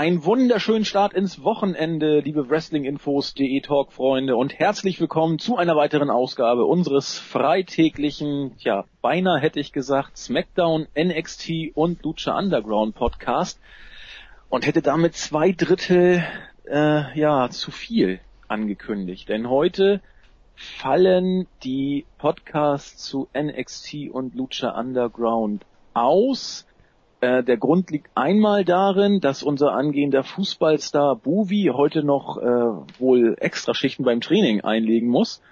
Ein wunderschönen Start ins Wochenende, liebe Wrestlinginfos.de Talk-Freunde. Und herzlich willkommen zu einer weiteren Ausgabe unseres freitäglichen, ja, beinahe hätte ich gesagt, SmackDown, NXT und Lucha Underground Podcast. Und hätte damit zwei Drittel, äh, ja, zu viel angekündigt. Denn heute fallen die Podcasts zu NXT und Lucha Underground aus äh, der Grund liegt einmal darin, dass unser angehender Fußballstar Buvi heute noch äh, wohl extra Schichten beim Training einlegen muss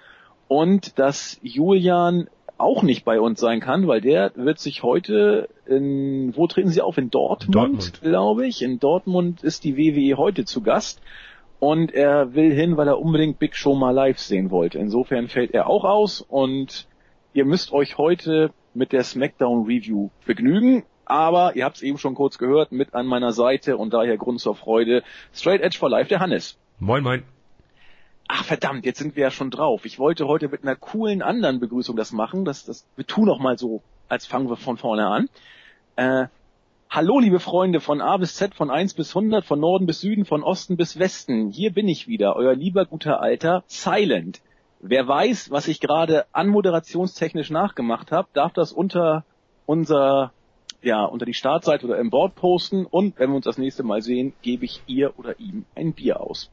und dass Julian auch nicht bei uns sein kann, weil der wird sich heute in, wo treten sie auf? In Dortmund, Dortmund. glaube ich. In Dortmund ist die WWE heute zu Gast und er will hin, weil er unbedingt Big Show mal live sehen wollte. Insofern fällt er auch aus und ihr müsst euch heute mit der SmackDown Review begnügen aber ihr habt es eben schon kurz gehört, mit an meiner Seite und daher Grund zur Freude. Straight Edge for Life, der Hannes. Moin, moin. Ach verdammt, jetzt sind wir ja schon drauf. Ich wollte heute mit einer coolen anderen Begrüßung das machen. Das, das, wir tun noch mal so, als fangen wir von vorne an. Äh, Hallo liebe Freunde von A bis Z, von 1 bis 100, von Norden bis Süden, von Osten bis Westen. Hier bin ich wieder, euer lieber guter Alter Silent. Wer weiß, was ich gerade anmoderationstechnisch nachgemacht habe, darf das unter unser ja, unter die Startseite oder im Board posten und wenn wir uns das nächste Mal sehen, gebe ich ihr oder ihm ein Bier aus.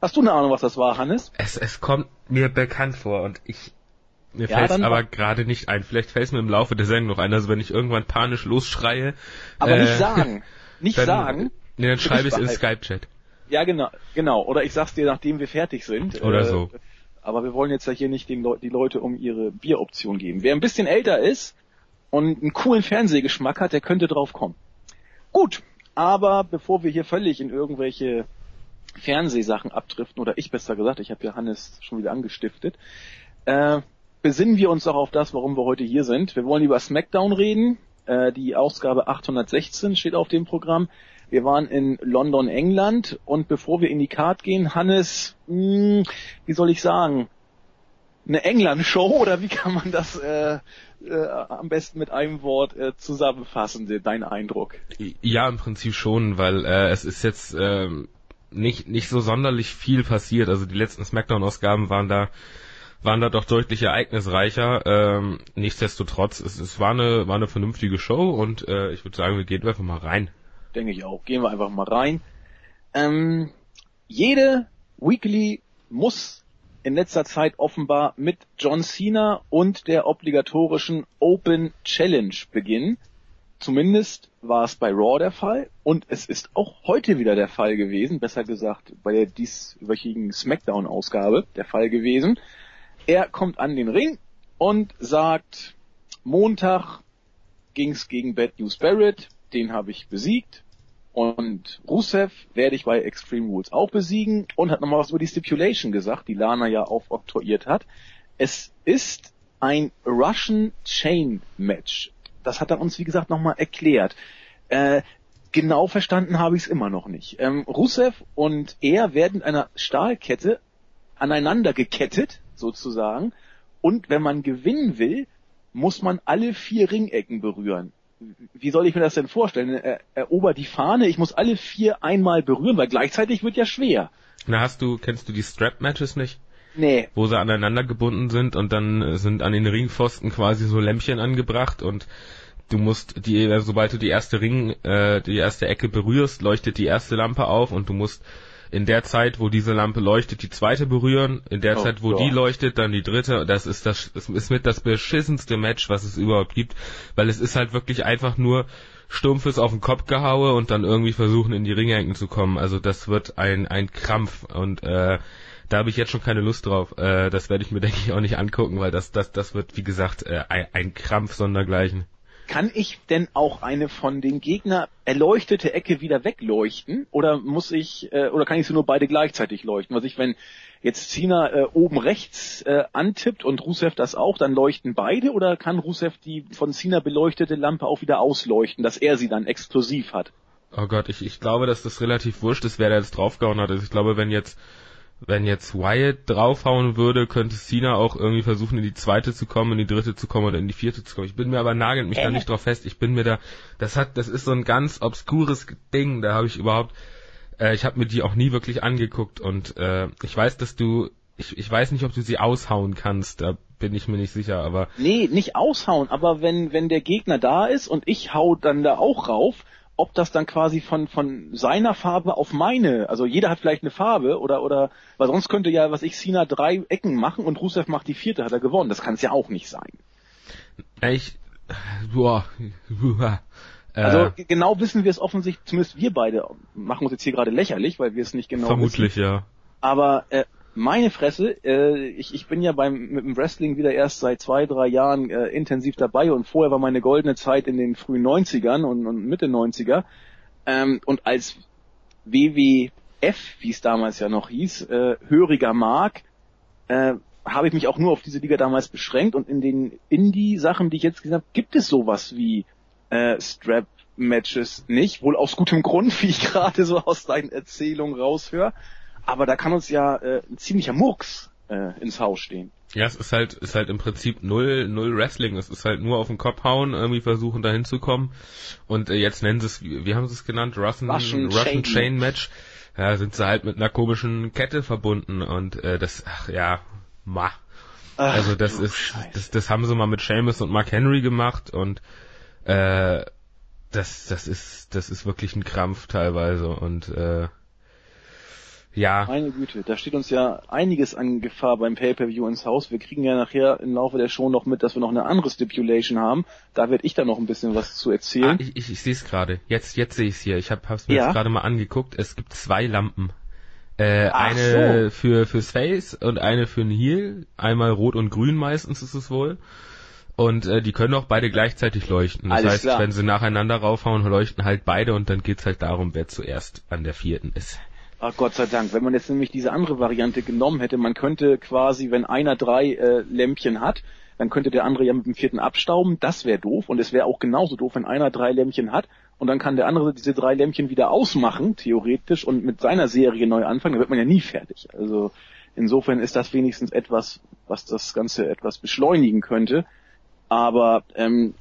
Hast du eine Ahnung, was das war, Hannes? Es, es kommt mir bekannt vor und ich mir ja, fällt aber gerade nicht ein. Vielleicht fällt es mir im Laufe der Sendung noch ein, also wenn ich irgendwann panisch losschreie. Aber äh, nicht sagen. Nicht dann, sagen. Nee, dann schreibe ich es in Skype-Chat. Ja, genau, genau. Oder ich sag's dir, nachdem wir fertig sind. Oder äh, so. Aber wir wollen jetzt ja hier nicht den Le die Leute um ihre Bieroption geben. Wer ein bisschen älter ist, und einen coolen Fernsehgeschmack hat, der könnte drauf kommen. Gut, aber bevor wir hier völlig in irgendwelche Fernsehsachen abdriften, oder ich besser gesagt, ich habe ja Hannes schon wieder angestiftet, äh, besinnen wir uns auch auf das, warum wir heute hier sind. Wir wollen über SmackDown reden. Äh, die Ausgabe 816 steht auf dem Programm. Wir waren in London, England und bevor wir in die Card gehen, Hannes, mh, hm, wie soll ich sagen, eine England-Show oder wie kann man das äh, äh, am besten mit einem Wort äh, zusammenfassen, dein Eindruck? Ja, im Prinzip schon, weil äh, es ist jetzt äh, nicht nicht so sonderlich viel passiert. Also die letzten Smackdown-Ausgaben waren da waren da doch deutlich ereignisreicher. Ähm, nichtsdestotrotz, es, es war eine war eine vernünftige Show und äh, ich würde sagen, wir gehen einfach mal rein. Denke ich auch. Gehen wir einfach mal rein. Ähm, jede Weekly muss in letzter Zeit offenbar mit John Cena und der obligatorischen Open Challenge beginnen. Zumindest war es bei Raw der Fall und es ist auch heute wieder der Fall gewesen, besser gesagt bei der dieswöchigen SmackDown-Ausgabe der Fall gewesen. Er kommt an den Ring und sagt, Montag ging's gegen Bad News Barrett, den habe ich besiegt. Und Rusev werde ich bei Extreme Rules auch besiegen und hat nochmal was über die Stipulation gesagt, die Lana ja aufoktroyiert hat. Es ist ein Russian Chain Match. Das hat er uns, wie gesagt, nochmal erklärt. Äh, genau verstanden habe ich es immer noch nicht. Ähm, Rusev und er werden einer Stahlkette aneinander gekettet, sozusagen. Und wenn man gewinnen will, muss man alle vier Ringecken berühren wie soll ich mir das denn vorstellen? Er, erobert die Fahne, ich muss alle vier einmal berühren, weil gleichzeitig wird ja schwer. Na, hast du, kennst du die Strap-Matches nicht? Nee. Wo sie aneinander gebunden sind und dann sind an den Ringpfosten quasi so Lämpchen angebracht und du musst die, sobald du die erste Ring, äh, die erste Ecke berührst, leuchtet die erste Lampe auf und du musst in der Zeit, wo diese Lampe leuchtet, die zweite berühren, in der oh, Zeit, wo ja. die leuchtet, dann die dritte. Das ist das, das ist mit das beschissenste Match, was es überhaupt gibt, weil es ist halt wirklich einfach nur stumpfes auf den Kopf gehaue und dann irgendwie versuchen in die Ringecken zu kommen. Also das wird ein ein Krampf und äh, da habe ich jetzt schon keine Lust drauf. Äh, das werde ich mir denke ich auch nicht angucken, weil das das das wird wie gesagt äh, ein, ein Krampf sondergleichen kann ich denn auch eine von den Gegner erleuchtete Ecke wieder wegleuchten oder muss ich äh, oder kann ich sie nur beide gleichzeitig leuchten? Was ich, wenn jetzt Cena äh, oben rechts äh, antippt und Rusev das auch, dann leuchten beide oder kann Rusev die von Cena beleuchtete Lampe auch wieder ausleuchten, dass er sie dann exklusiv hat? Oh Gott, ich, ich glaube, dass das relativ wurscht ist, wer da jetzt draufgehauen hat. Also ich glaube, wenn jetzt wenn jetzt Wyatt draufhauen würde, könnte Cena auch irgendwie versuchen, in die zweite zu kommen, in die dritte zu kommen oder in die vierte zu kommen. Ich bin mir aber nagelt mich äh. da nicht drauf fest. Ich bin mir da, das hat, das ist so ein ganz obskures Ding. Da habe ich überhaupt Äh, ich habe mir die auch nie wirklich angeguckt und äh, ich weiß, dass du, ich, ich weiß nicht, ob du sie aushauen kannst, da bin ich mir nicht sicher, aber. Nee, nicht aushauen, aber wenn, wenn der Gegner da ist und ich hau dann da auch rauf, ob das dann quasi von, von seiner Farbe auf meine, also jeder hat vielleicht eine Farbe oder, oder, weil sonst könnte ja, was ich, Sina drei Ecken machen und Rusev macht die vierte, hat er gewonnen. Das kann es ja auch nicht sein. Ich, boah, boah. Also äh, genau wissen wir es offensichtlich, zumindest wir beide machen uns jetzt hier gerade lächerlich, weil wir es nicht genau vermutlich, wissen. ja. Aber äh, meine Fresse, äh, ich, ich bin ja beim mit dem Wrestling wieder erst seit zwei, drei Jahren äh, intensiv dabei und vorher war meine goldene Zeit in den frühen 90ern und, und Mitte 90er. Ähm, und als WWF, wie es damals ja noch hieß, äh, höriger Mark, äh, habe ich mich auch nur auf diese Liga damals beschränkt und in den Indie-Sachen, die ich jetzt gesehen habe, gibt es sowas wie äh, Strap-Matches nicht, wohl aus gutem Grund, wie ich gerade so aus deinen Erzählungen raushöre. Aber da kann uns ja äh, ein ziemlicher Murks äh, ins Haus stehen. Ja, es ist halt, ist halt im Prinzip null, null Wrestling. Es ist halt nur auf den Kopf hauen, irgendwie versuchen da hinzukommen. Und äh, jetzt nennen sie es, wie, haben sie es genannt? Russian, Russian, Russian Chain, Chain Match. Ja, sind sie halt mit einer komischen Kette verbunden und äh, das, ach ja, ma. Ach, also das ist, das, das haben sie mal mit Seamus und Mark Henry gemacht und äh, das, das ist, das ist wirklich ein Krampf teilweise und äh, ja. Meine Güte, da steht uns ja einiges an Gefahr beim Pay-Per-View ins Haus. Wir kriegen ja nachher im Laufe der Show noch mit, dass wir noch eine andere Stipulation haben. Da werde ich dann noch ein bisschen was zu erzählen. Ah, ich ich, ich sehe es gerade. Jetzt, jetzt sehe ich es hier. Ich habe es mir ja? jetzt gerade mal angeguckt. Es gibt zwei Lampen. Äh, eine so. für fürs Face und eine für den Heel. Einmal rot und grün meistens ist es wohl. Und äh, die können auch beide gleichzeitig leuchten. Das Alles heißt, klar. wenn sie nacheinander raufhauen, leuchten halt beide und dann geht's halt darum, wer zuerst an der vierten ist. Ach Gott sei Dank. Wenn man jetzt nämlich diese andere Variante genommen hätte, man könnte quasi, wenn einer drei äh, Lämpchen hat, dann könnte der andere ja mit dem vierten abstauben. Das wäre doof. Und es wäre auch genauso doof, wenn einer drei Lämpchen hat und dann kann der andere diese drei Lämpchen wieder ausmachen, theoretisch, und mit seiner Serie neu anfangen. Dann wird man ja nie fertig. Also insofern ist das wenigstens etwas, was das Ganze etwas beschleunigen könnte. Aber ähm,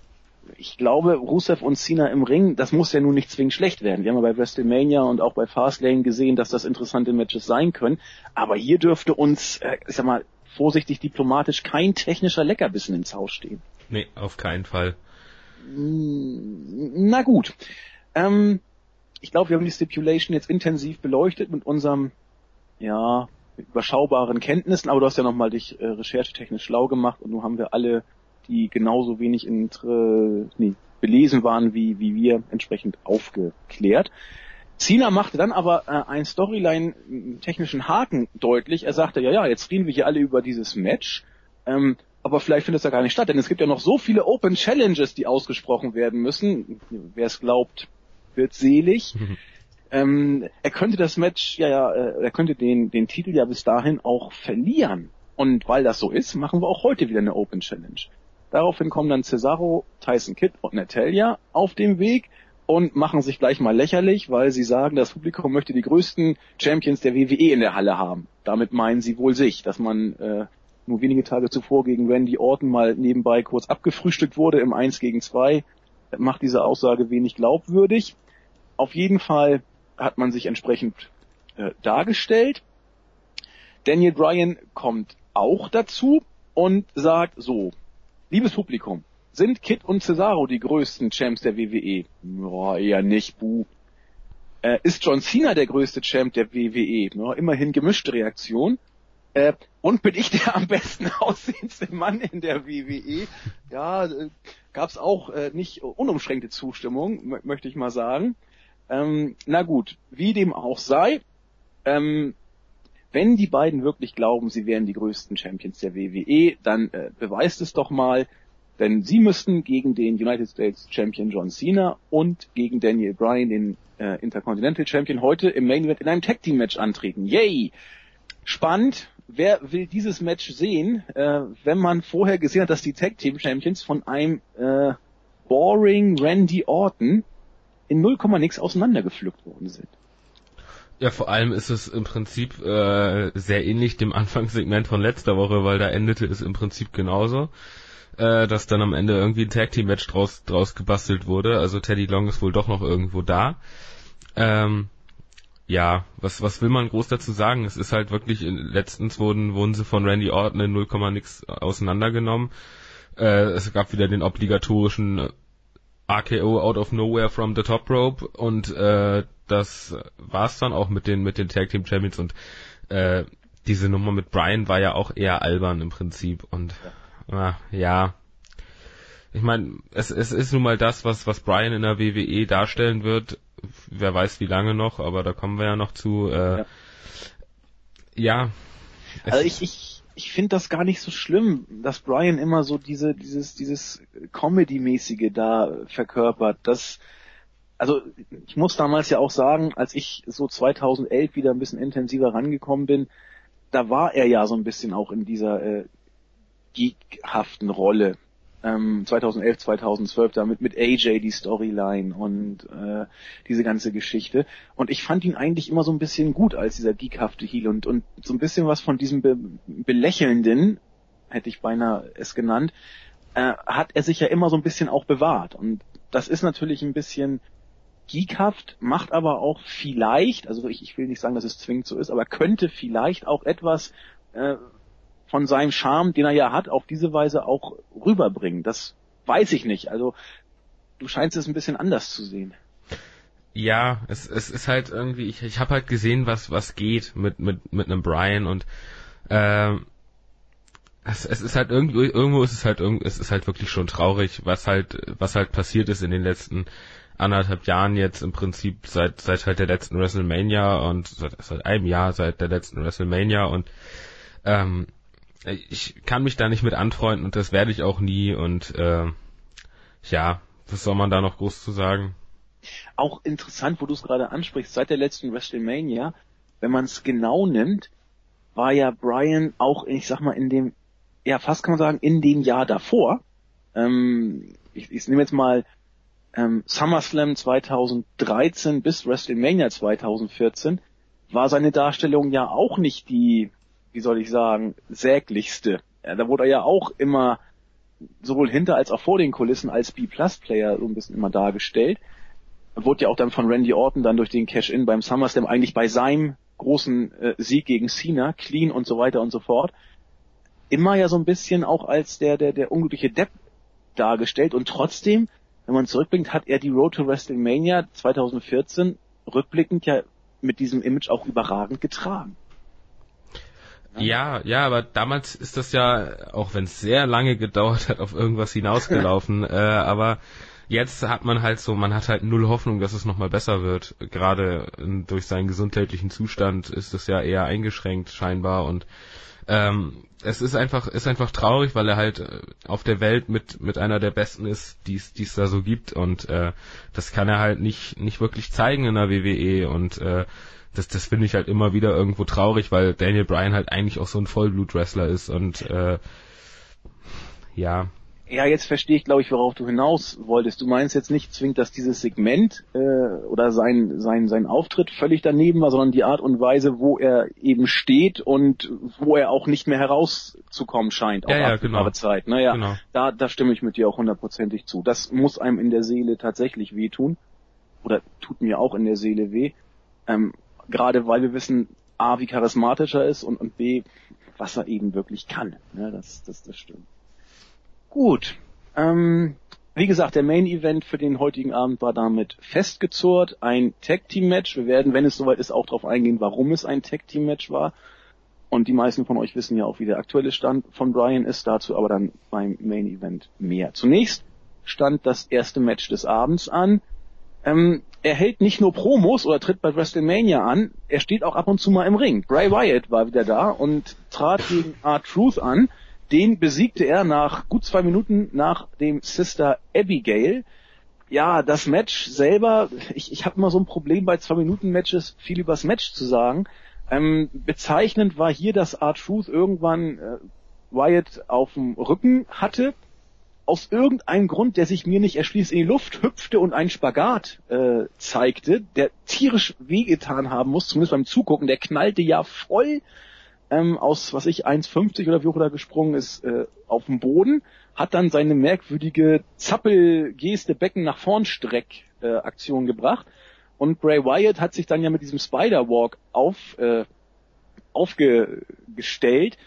ich glaube, Rusev und Cena im Ring, das muss ja nun nicht zwingend schlecht werden. Wir haben ja bei WrestleMania und auch bei Fastlane gesehen, dass das interessante Matches sein können. Aber hier dürfte uns, äh, ich sag mal, vorsichtig diplomatisch kein technischer Leckerbissen ins Haus stehen. Nee, auf keinen Fall. Na gut. Ähm, ich glaube, wir haben die Stipulation jetzt intensiv beleuchtet mit unserem, ja, überschaubaren Kenntnissen, aber du hast ja nochmal dich äh, recherchetechnisch schlau gemacht und nun haben wir alle die genauso wenig intre, nee, belesen waren wie, wie wir, entsprechend aufgeklärt. Cena machte dann aber äh, einen Storyline-technischen Haken deutlich. Er sagte, ja, ja, jetzt reden wir hier alle über dieses Match, ähm, aber vielleicht findet es ja gar nicht statt, denn es gibt ja noch so viele Open Challenges, die ausgesprochen werden müssen. Wer es glaubt, wird selig. Mhm. Ähm, er könnte das Match, ja, ja, äh, er könnte den, den Titel ja bis dahin auch verlieren. Und weil das so ist, machen wir auch heute wieder eine Open Challenge. Daraufhin kommen dann Cesaro, Tyson Kidd und Natalia auf dem Weg und machen sich gleich mal lächerlich, weil sie sagen, das Publikum möchte die größten Champions der WWE in der Halle haben. Damit meinen sie wohl sich, dass man äh, nur wenige Tage zuvor gegen Randy Orton mal nebenbei kurz abgefrühstückt wurde im 1 gegen 2, macht diese Aussage wenig glaubwürdig. Auf jeden Fall hat man sich entsprechend äh, dargestellt. Daniel Bryan kommt auch dazu und sagt so, Liebes Publikum, sind Kid und Cesaro die größten Champs der WWE? Ja, eher nicht, buh. Äh, ist John Cena der größte Champ der WWE? Ja, immerhin gemischte Reaktion. Äh, und bin ich der am besten aussehendste Mann in der WWE? Ja, äh, gab's auch äh, nicht unumschränkte Zustimmung, möchte ich mal sagen. Ähm, na gut, wie dem auch sei, ähm, wenn die beiden wirklich glauben, sie wären die größten Champions der WWE, dann äh, beweist es doch mal, denn sie müssten gegen den United States Champion John Cena und gegen Daniel Bryan, den äh, Intercontinental Champion, heute im Main Event in einem Tag Team Match antreten. Yay! Spannend. Wer will dieses Match sehen, äh, wenn man vorher gesehen hat, dass die Tag Team Champions von einem äh, boring Randy Orton in 0, nix auseinandergepflückt worden sind? Ja, vor allem ist es im Prinzip äh, sehr ähnlich dem Anfangssegment von letzter Woche, weil da endete es im Prinzip genauso, äh, dass dann am Ende irgendwie ein Tag Team Match draus, draus gebastelt wurde. Also Teddy Long ist wohl doch noch irgendwo da. Ähm, ja, was, was will man groß dazu sagen? Es ist halt wirklich, letztens wurden, wurden sie von Randy Orton in 0, nix auseinandergenommen. Äh, es gab wieder den obligatorischen RKO out of nowhere from the top rope und äh, das war's dann auch mit den mit den Tag Team Champions und äh, diese Nummer mit Brian war ja auch eher albern im Prinzip und ja, äh, ja. ich meine, es, es ist nun mal das, was was Brian in der WWE darstellen wird wer weiß wie lange noch, aber da kommen wir ja noch zu. Äh, ja. ja. Also ich, ich, ich finde das gar nicht so schlimm, dass Brian immer so diese, dieses, dieses Comedy-mäßige da verkörpert. Das, also ich muss damals ja auch sagen, als ich so 2011 wieder ein bisschen intensiver rangekommen bin, da war er ja so ein bisschen auch in dieser äh, geekhaften Rolle ähm, 2011, 2012 damit mit AJ die Storyline und äh, diese ganze Geschichte. Und ich fand ihn eigentlich immer so ein bisschen gut als dieser geekhafte Heel und, und so ein bisschen was von diesem Be Belächelnden, hätte ich beinahe es genannt, äh, hat er sich ja immer so ein bisschen auch bewahrt. Und das ist natürlich ein bisschen geekhaft, macht aber auch vielleicht, also ich, ich will nicht sagen, dass es zwingend so ist, aber könnte vielleicht auch etwas äh, von seinem Charme, den er ja hat, auf diese Weise auch rüberbringen. Das weiß ich nicht. Also du scheinst es ein bisschen anders zu sehen. Ja, es, es ist halt irgendwie, ich, ich habe halt gesehen, was was geht mit mit mit einem Brian und ähm, es, es ist halt irgendwo irgendwo ist es halt es ist halt wirklich schon traurig, was halt was halt passiert ist in den letzten anderthalb Jahren jetzt im Prinzip seit seit halt der letzten WrestleMania und seit, seit einem Jahr seit der letzten WrestleMania und ähm, ich kann mich da nicht mit anfreunden und das werde ich auch nie und äh, ja, was soll man da noch groß zu sagen? Auch interessant, wo du es gerade ansprichst, seit der letzten WrestleMania, wenn man es genau nimmt, war ja Brian auch, ich sag mal, in dem, ja fast kann man sagen, in dem Jahr davor, ähm, ich, ich nehme jetzt mal ähm, SummerSlam 2013 bis WrestleMania 2014, war seine Darstellung ja auch nicht die wie soll ich sagen, säglichste. Ja, da wurde er ja auch immer sowohl hinter als auch vor den Kulissen als B-Plus-Player so ein bisschen immer dargestellt. Er wurde ja auch dann von Randy Orton dann durch den Cash-In beim SummerSlam eigentlich bei seinem großen äh, Sieg gegen Cena, clean und so weiter und so fort, immer ja so ein bisschen auch als der, der, der unglückliche Depp dargestellt und trotzdem, wenn man zurückblickt, hat er die Road to WrestleMania 2014 rückblickend ja mit diesem Image auch überragend getragen. Ja, ja, aber damals ist das ja, auch wenn es sehr lange gedauert hat, auf irgendwas hinausgelaufen. äh, aber jetzt hat man halt so, man hat halt null Hoffnung, dass es nochmal besser wird. Gerade durch seinen gesundheitlichen Zustand ist es ja eher eingeschränkt scheinbar und ähm, es ist einfach, ist einfach traurig, weil er halt äh, auf der Welt mit, mit einer der besten ist, die es da so gibt. Und äh, das kann er halt nicht, nicht wirklich zeigen in der WWE und äh, das, das finde ich halt immer wieder irgendwo traurig, weil Daniel Bryan halt eigentlich auch so ein Vollblut-Wrestler ist. Und äh, ja. Ja, jetzt verstehe ich, glaube ich, worauf du hinaus wolltest. Du meinst jetzt nicht zwingend, dass dieses Segment äh, oder sein, sein, sein Auftritt völlig daneben war, sondern die Art und Weise, wo er eben steht und wo er auch nicht mehr herauszukommen scheint auf ja, ja, genau. Zeit. Naja, genau. da, da stimme ich mit dir auch hundertprozentig zu. Das muss einem in der Seele tatsächlich wehtun. Oder tut mir auch in der Seele weh. Ähm, gerade weil wir wissen, A, wie charismatisch er ist und, und B, was er eben wirklich kann. Ne, das, das, das stimmt. Gut. Ähm, wie gesagt, der Main Event für den heutigen Abend war damit festgezurrt. Ein Tag Team Match. Wir werden, wenn es soweit ist, auch darauf eingehen, warum es ein Tag Team Match war. Und die meisten von euch wissen ja auch, wie der aktuelle Stand von Brian ist. Dazu aber dann beim Main Event mehr. Zunächst stand das erste Match des Abends an. Ähm, er hält nicht nur Promos oder tritt bei WrestleMania an, er steht auch ab und zu mal im Ring. Bray Wyatt war wieder da und trat gegen R-Truth an. Den besiegte er nach gut zwei Minuten nach dem Sister Abigail. Ja, das Match selber, ich, ich habe immer so ein Problem bei zwei Minuten Matches, viel übers Match zu sagen. Ähm, bezeichnend war hier, dass R-Truth irgendwann äh, Wyatt auf dem Rücken hatte aus irgendeinem Grund, der sich mir nicht erschließt, in die Luft hüpfte und einen Spagat äh, zeigte, der tierisch wehgetan haben muss, zumindest beim Zugucken. Der knallte ja voll ähm, aus, was ich, 1,50 oder wie hoch er gesprungen ist, äh, auf dem Boden, hat dann seine merkwürdige Zappelgeste Becken nach vorn Streck äh, Aktion gebracht Und Bray Wyatt hat sich dann ja mit diesem Spider-Walk auf, äh, aufgestellt.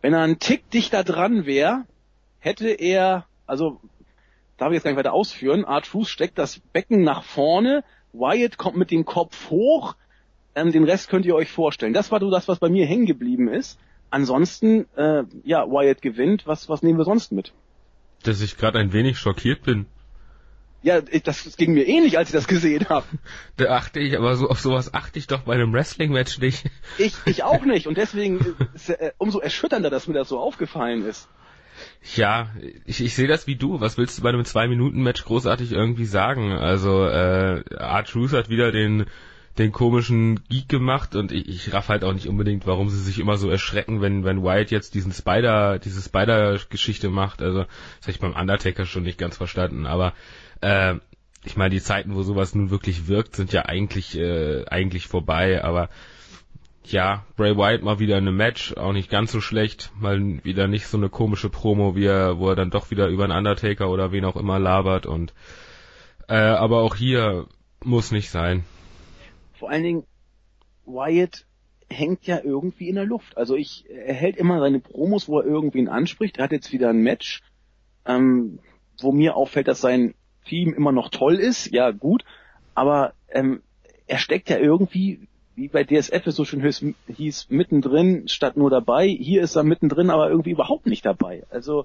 Wenn er einen Tick dichter dran wäre, hätte er, also darf ich jetzt gar nicht weiter ausführen, Art Truth steckt das Becken nach vorne, Wyatt kommt mit dem Kopf hoch, ähm, den Rest könnt ihr euch vorstellen. Das war so das, was bei mir hängen geblieben ist. Ansonsten, äh, ja, Wyatt gewinnt. Was, was nehmen wir sonst mit? Dass ich gerade ein wenig schockiert bin. Ja, das, das ging mir ähnlich, als ich das gesehen habe. Da achte ich, aber so auf sowas achte ich doch bei einem Wrestling-Match nicht. Ich, ich auch nicht und deswegen ist es äh, umso erschütternder, dass mir das so aufgefallen ist. Ja, ich, ich sehe das wie du. Was willst du bei einem Zwei-Minuten-Match großartig irgendwie sagen? Also, äh, R-Truth hat wieder den den komischen Geek gemacht und ich, ich raff halt auch nicht unbedingt, warum sie sich immer so erschrecken, wenn, wenn Wyatt jetzt diesen Spider, diese Spider-Geschichte macht. Also, das habe ich beim Undertaker schon nicht ganz verstanden, aber äh, ich meine, die Zeiten, wo sowas nun wirklich wirkt, sind ja eigentlich, äh, eigentlich vorbei, aber ja, Bray Wyatt mal wieder in einem Match, auch nicht ganz so schlecht, mal wieder nicht so eine komische Promo, wie er, wo er dann doch wieder über einen Undertaker oder wen auch immer labert und äh, aber auch hier muss nicht sein. Vor allen Dingen, Wyatt hängt ja irgendwie in der Luft. Also ich, er hält immer seine Promos, wo er irgendwen anspricht. Er hat jetzt wieder ein Match, ähm, wo mir auffällt, dass sein Team immer noch toll ist. Ja, gut. Aber ähm, er steckt ja irgendwie wie bei DSF es so schön hieß, mittendrin statt nur dabei. Hier ist er mittendrin, aber irgendwie überhaupt nicht dabei. Also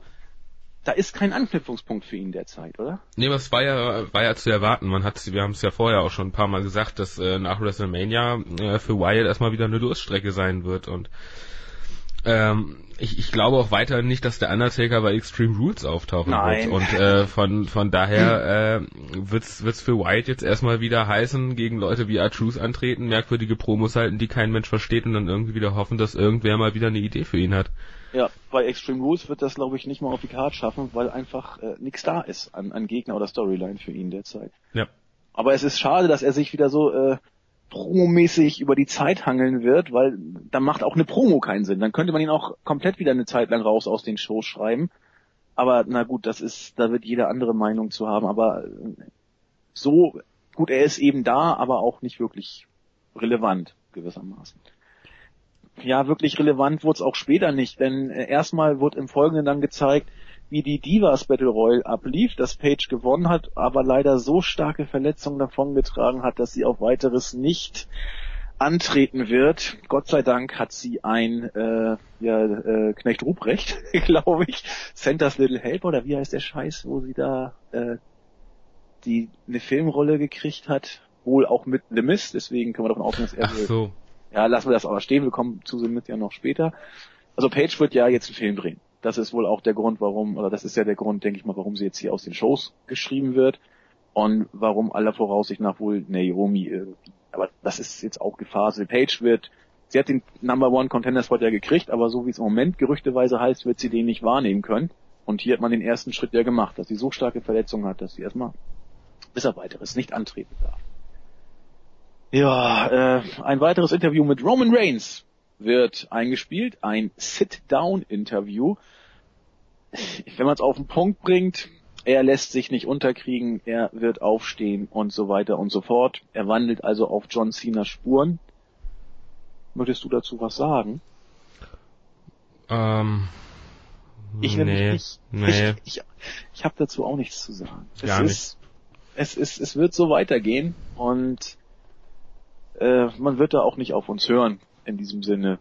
da ist kein Anknüpfungspunkt für ihn derzeit, oder? Nee, was war ja, war ja zu erwarten. Man hat, wir haben es ja vorher auch schon ein paar Mal gesagt, dass äh, nach WrestleMania äh, für Wyatt erstmal wieder eine Durststrecke sein wird und ähm, ich, ich glaube auch weiterhin nicht, dass der Undertaker bei Extreme Rules auftauchen Nein. wird. Und äh, von, von daher äh, wird's wird's für White jetzt erstmal wieder heißen, gegen Leute wie R-Truth antreten, merkwürdige Promos halten, die kein Mensch versteht und dann irgendwie wieder hoffen, dass irgendwer mal wieder eine Idee für ihn hat. Ja, bei Extreme Rules wird das, glaube ich, nicht mal auf die Karte schaffen, weil einfach äh, nichts da ist an, an Gegner oder Storyline für ihn derzeit. Ja. Aber es ist schade, dass er sich wieder so äh, promomäßig über die Zeit hangeln wird, weil dann macht auch eine Promo keinen Sinn. Dann könnte man ihn auch komplett wieder eine Zeit lang raus aus den Shows schreiben. Aber na gut, das ist, da wird jeder andere Meinung zu haben. Aber so gut, er ist eben da, aber auch nicht wirklich relevant gewissermaßen. Ja, wirklich relevant wurde es auch später nicht, denn äh, erstmal wurde im Folgenden dann gezeigt, wie die Divas Battle Royal ablief, dass Paige gewonnen hat, aber leider so starke Verletzungen davongetragen hat, dass sie auf weiteres nicht antreten wird. Gott sei Dank hat sie ein äh, ja, äh, Knecht Ruprecht, glaube ich, Santa's Little Helper oder wie heißt der Scheiß, wo sie da äh, die eine Filmrolle gekriegt hat, wohl auch mit The Mist, deswegen können wir davon ausgehen, dass er Ach so. Ja, lassen wir das aber stehen, wir kommen zu Mist ja noch später. Also Paige wird ja jetzt einen Film drehen. Das ist wohl auch der Grund, warum, oder das ist ja der Grund, denke ich mal, warum sie jetzt hier aus den Shows geschrieben wird und warum aller Voraussicht nach wohl Naomi irgendwie. Aber das ist jetzt auch Gefahr. Also Page wird, sie hat den Number One Contender Spot ja gekriegt, aber so wie es im Moment gerüchteweise heißt, wird sie den nicht wahrnehmen können. Und hier hat man den ersten Schritt ja gemacht, dass sie so starke Verletzungen hat, dass sie erstmal bis auf weiteres nicht antreten darf. Ja, äh, ein weiteres Interview mit Roman Reigns wird eingespielt, ein Sit-Down-Interview. Wenn man es auf den Punkt bringt, er lässt sich nicht unterkriegen, er wird aufstehen und so weiter und so fort. Er wandelt also auf John Cena's Spuren. Möchtest du dazu was sagen? Ähm, Ich nee, nämlich nicht. Nee. Ich, ich, ich habe dazu auch nichts zu sagen. Es Gar ist, es ist, es wird so weitergehen und äh, man wird da auch nicht auf uns hören. In diesem Sinne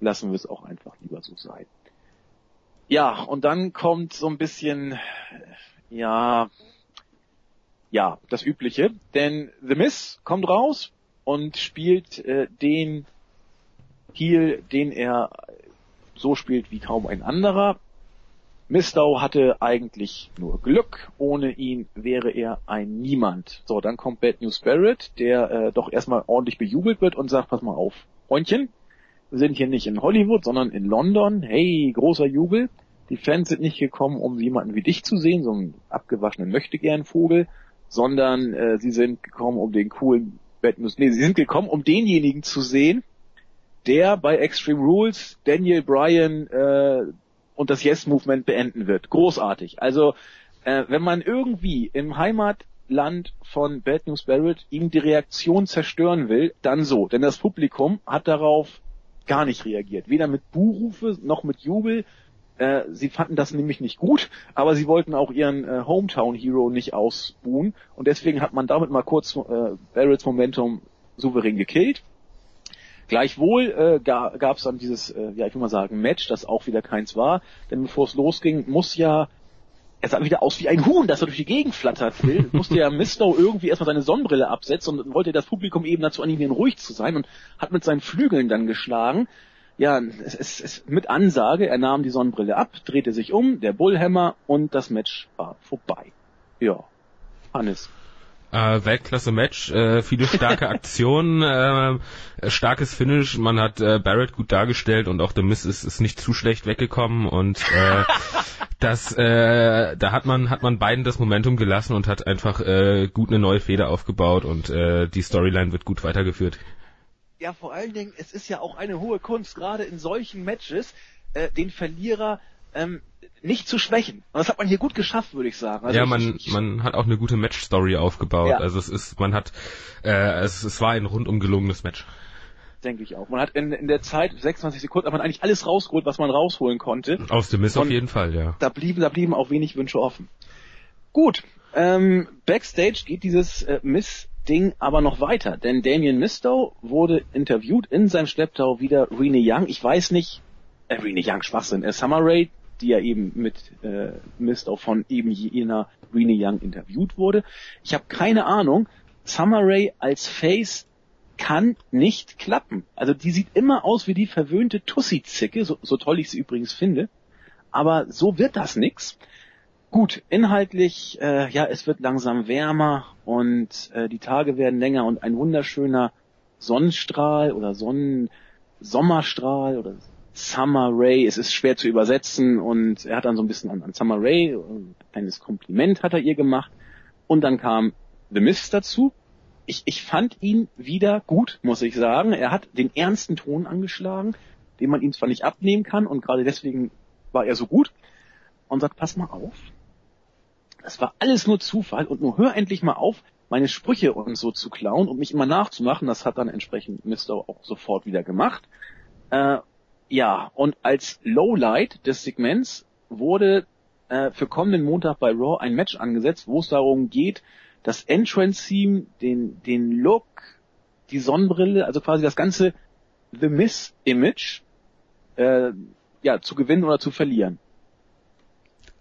lassen wir es auch einfach lieber so sein. Ja, und dann kommt so ein bisschen, ja, ja, das Übliche, denn The Miss kommt raus und spielt äh, den Heel, den er so spielt wie kaum ein anderer. Mistow hatte eigentlich nur Glück. Ohne ihn wäre er ein Niemand. So, dann kommt Bad News Barrett, der äh, doch erstmal ordentlich bejubelt wird und sagt, pass mal auf, Freundchen, wir sind hier nicht in Hollywood, sondern in London. Hey, großer Jubel. Die Fans sind nicht gekommen, um jemanden wie dich zu sehen, so einen abgewaschenen Möchtegern-Vogel, sondern äh, sie sind gekommen, um den coolen Bad News, nee, sie sind gekommen, um denjenigen zu sehen, der bei Extreme Rules Daniel Bryan äh, und das Yes Movement beenden wird. Großartig. Also äh, wenn man irgendwie im Heimat Land von Bad News Barrett ihm die Reaktion zerstören will, dann so. Denn das Publikum hat darauf gar nicht reagiert. Weder mit Buhrufe noch mit Jubel. Äh, sie fanden das nämlich nicht gut, aber sie wollten auch ihren äh, Hometown Hero nicht ausbuhen. Und deswegen hat man damit mal kurz äh, Barretts Momentum souverän gekillt. Gleichwohl äh, gab es dann dieses, äh, ja ich will mal sagen, Match, das auch wieder keins war. Denn bevor es losging, muss ja er sah wieder aus wie ein Huhn, das er durch die Gegend flattert, Phil. Musste ja Mistow irgendwie erstmal seine Sonnenbrille absetzen und wollte das Publikum eben dazu animieren, ruhig zu sein und hat mit seinen Flügeln dann geschlagen. Ja, es, es, es mit Ansage, er nahm die Sonnenbrille ab, drehte sich um, der Bullhammer und das Match war vorbei. Ja, Hannes. Äh, Weltklasse-Match, äh, viele starke Aktionen, äh, starkes Finish. Man hat äh, Barrett gut dargestellt und auch The Miss ist, ist nicht zu schlecht weggekommen und äh, das, äh, da hat man hat man beiden das Momentum gelassen und hat einfach äh, gut eine neue Feder aufgebaut und äh, die Storyline wird gut weitergeführt. Ja, vor allen Dingen, es ist ja auch eine hohe Kunst, gerade in solchen Matches, äh, den Verlierer ähm, nicht zu schwächen. Und das hat man hier gut geschafft, würde ich sagen. Also ja, man, ich, man hat auch eine gute Match-Story aufgebaut. Ja. Also es ist, man hat, äh, es, es war ein rundum gelungenes Match. Denke ich auch. Man hat in, in der Zeit, 26 Sekunden, hat man eigentlich alles rausgeholt, was man rausholen konnte. Aus dem Mist auf jeden Fall, ja. Da blieben, da blieben auch wenig Wünsche offen. Gut, ähm, Backstage geht dieses äh, Miss-Ding aber noch weiter, denn Damien Mistow wurde interviewt in seinem Schlepptau wieder Rene Young. Ich weiß nicht, äh, Rene Young, Schwachsinn, äh, Summer Rae, die ja eben mit äh, Mist auch von eben jener Rene Young interviewt wurde. Ich habe keine Ahnung. Summer Rae als Face kann nicht klappen. Also die sieht immer aus wie die verwöhnte Tussi-Zicke, so, so toll ich sie übrigens finde. Aber so wird das nix. Gut, inhaltlich, äh, ja, es wird langsam wärmer und äh, die Tage werden länger und ein wunderschöner Sonnenstrahl oder Sonnen Sommerstrahl oder Summer Ray, es ist schwer zu übersetzen und er hat dann so ein bisschen an, an Summer Ray, ein kleines Kompliment hat er ihr gemacht und dann kam The Mist dazu. Ich, ich fand ihn wieder gut, muss ich sagen. Er hat den ernsten Ton angeschlagen, den man ihm zwar nicht abnehmen kann und gerade deswegen war er so gut und sagt, pass mal auf. Das war alles nur Zufall und nur hör endlich mal auf, meine Sprüche und so zu klauen und mich immer nachzumachen. Das hat dann entsprechend Mister auch sofort wieder gemacht. Äh, ja, und als Lowlight des Segments wurde äh, für kommenden Montag bei Raw ein Match angesetzt, wo es darum geht, das Entrance-Theme, den, den Look, die Sonnenbrille, also quasi das ganze The Miss-Image äh, ja, zu gewinnen oder zu verlieren.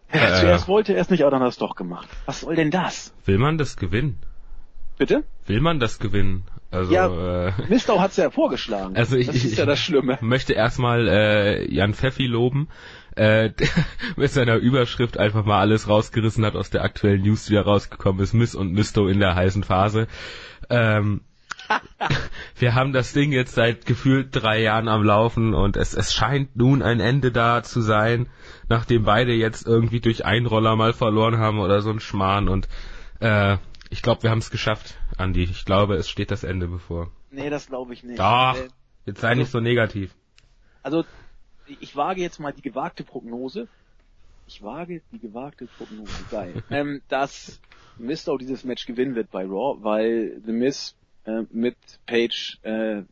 Äh, Zuerst wollte er es nicht, aber dann hat er es doch gemacht. Was soll denn das? Will man das gewinnen? Bitte? Will man das gewinnen? Also, ja, äh, Mistau hat's ja vorgeschlagen. Also ich, das ist ich, ja das Schlimme. möchte erstmal äh, Jan Pfeffi loben, äh, der mit seiner Überschrift einfach mal alles rausgerissen hat aus der aktuellen News, die da rausgekommen ist, Miss und Misto in der heißen Phase. Ähm, wir haben das Ding jetzt seit gefühlt drei Jahren am Laufen und es, es scheint nun ein Ende da zu sein, nachdem beide jetzt irgendwie durch Einroller mal verloren haben oder so ein Schmarrn und äh, ich glaube, wir haben es geschafft, Andi. Ich glaube, es steht das Ende bevor. Nee, das glaube ich nicht. Doch, äh, jetzt sei also, nicht so negativ. Also, ich wage jetzt mal die gewagte Prognose. Ich wage die gewagte Prognose, geil. ähm, dass Mistow dieses Match gewinnen wird bei Raw, weil The Miz äh, mit Page äh, äh,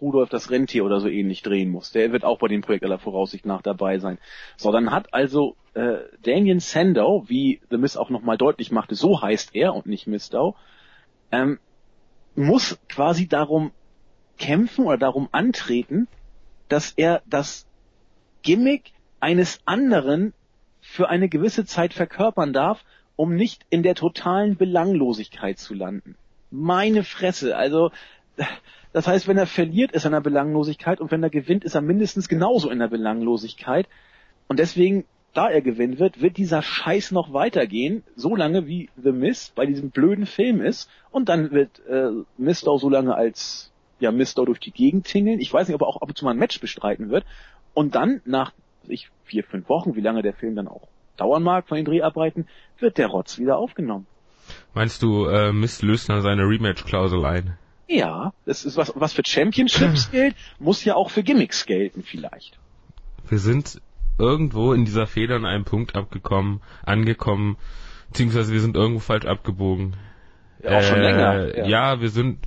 Rudolf das Rentier oder so ähnlich drehen muss. Der wird auch bei dem Projekt aller Voraussicht nach dabei sein. So, dann hat also äh, Damien Sandow, wie The Miss auch nochmal deutlich machte, so heißt er und nicht Mistow, ähm, muss quasi darum kämpfen oder darum antreten, dass er das Gimmick eines anderen für eine gewisse Zeit verkörpern darf, um nicht in der totalen Belanglosigkeit zu landen. Meine Fresse, also das heißt, wenn er verliert, ist er in der Belanglosigkeit und wenn er gewinnt, ist er mindestens genauso in der Belanglosigkeit. Und deswegen, da er gewinnen wird, wird dieser Scheiß noch weitergehen, so lange wie The Miss bei diesem blöden Film ist. Und dann wird äh, Mistow so lange als ja, Mistow durch die Gegend tingeln. Ich weiß nicht, ob er auch ab und zu mal ein Match bestreiten wird. Und dann, nach ich, vier, fünf Wochen, wie lange der Film dann auch dauern mag von den Dreharbeiten, wird der Rotz wieder aufgenommen. Meinst du, äh, Mist löst dann seine Rematch-Klausel ein? Ja, das ist was, was für Championships gilt, muss ja auch für Gimmicks gelten vielleicht. Wir sind irgendwo in dieser Feder an einem Punkt abgekommen, angekommen, Beziehungsweise wir sind irgendwo falsch abgebogen. Ja, auch schon länger. Ja. ja, wir sind,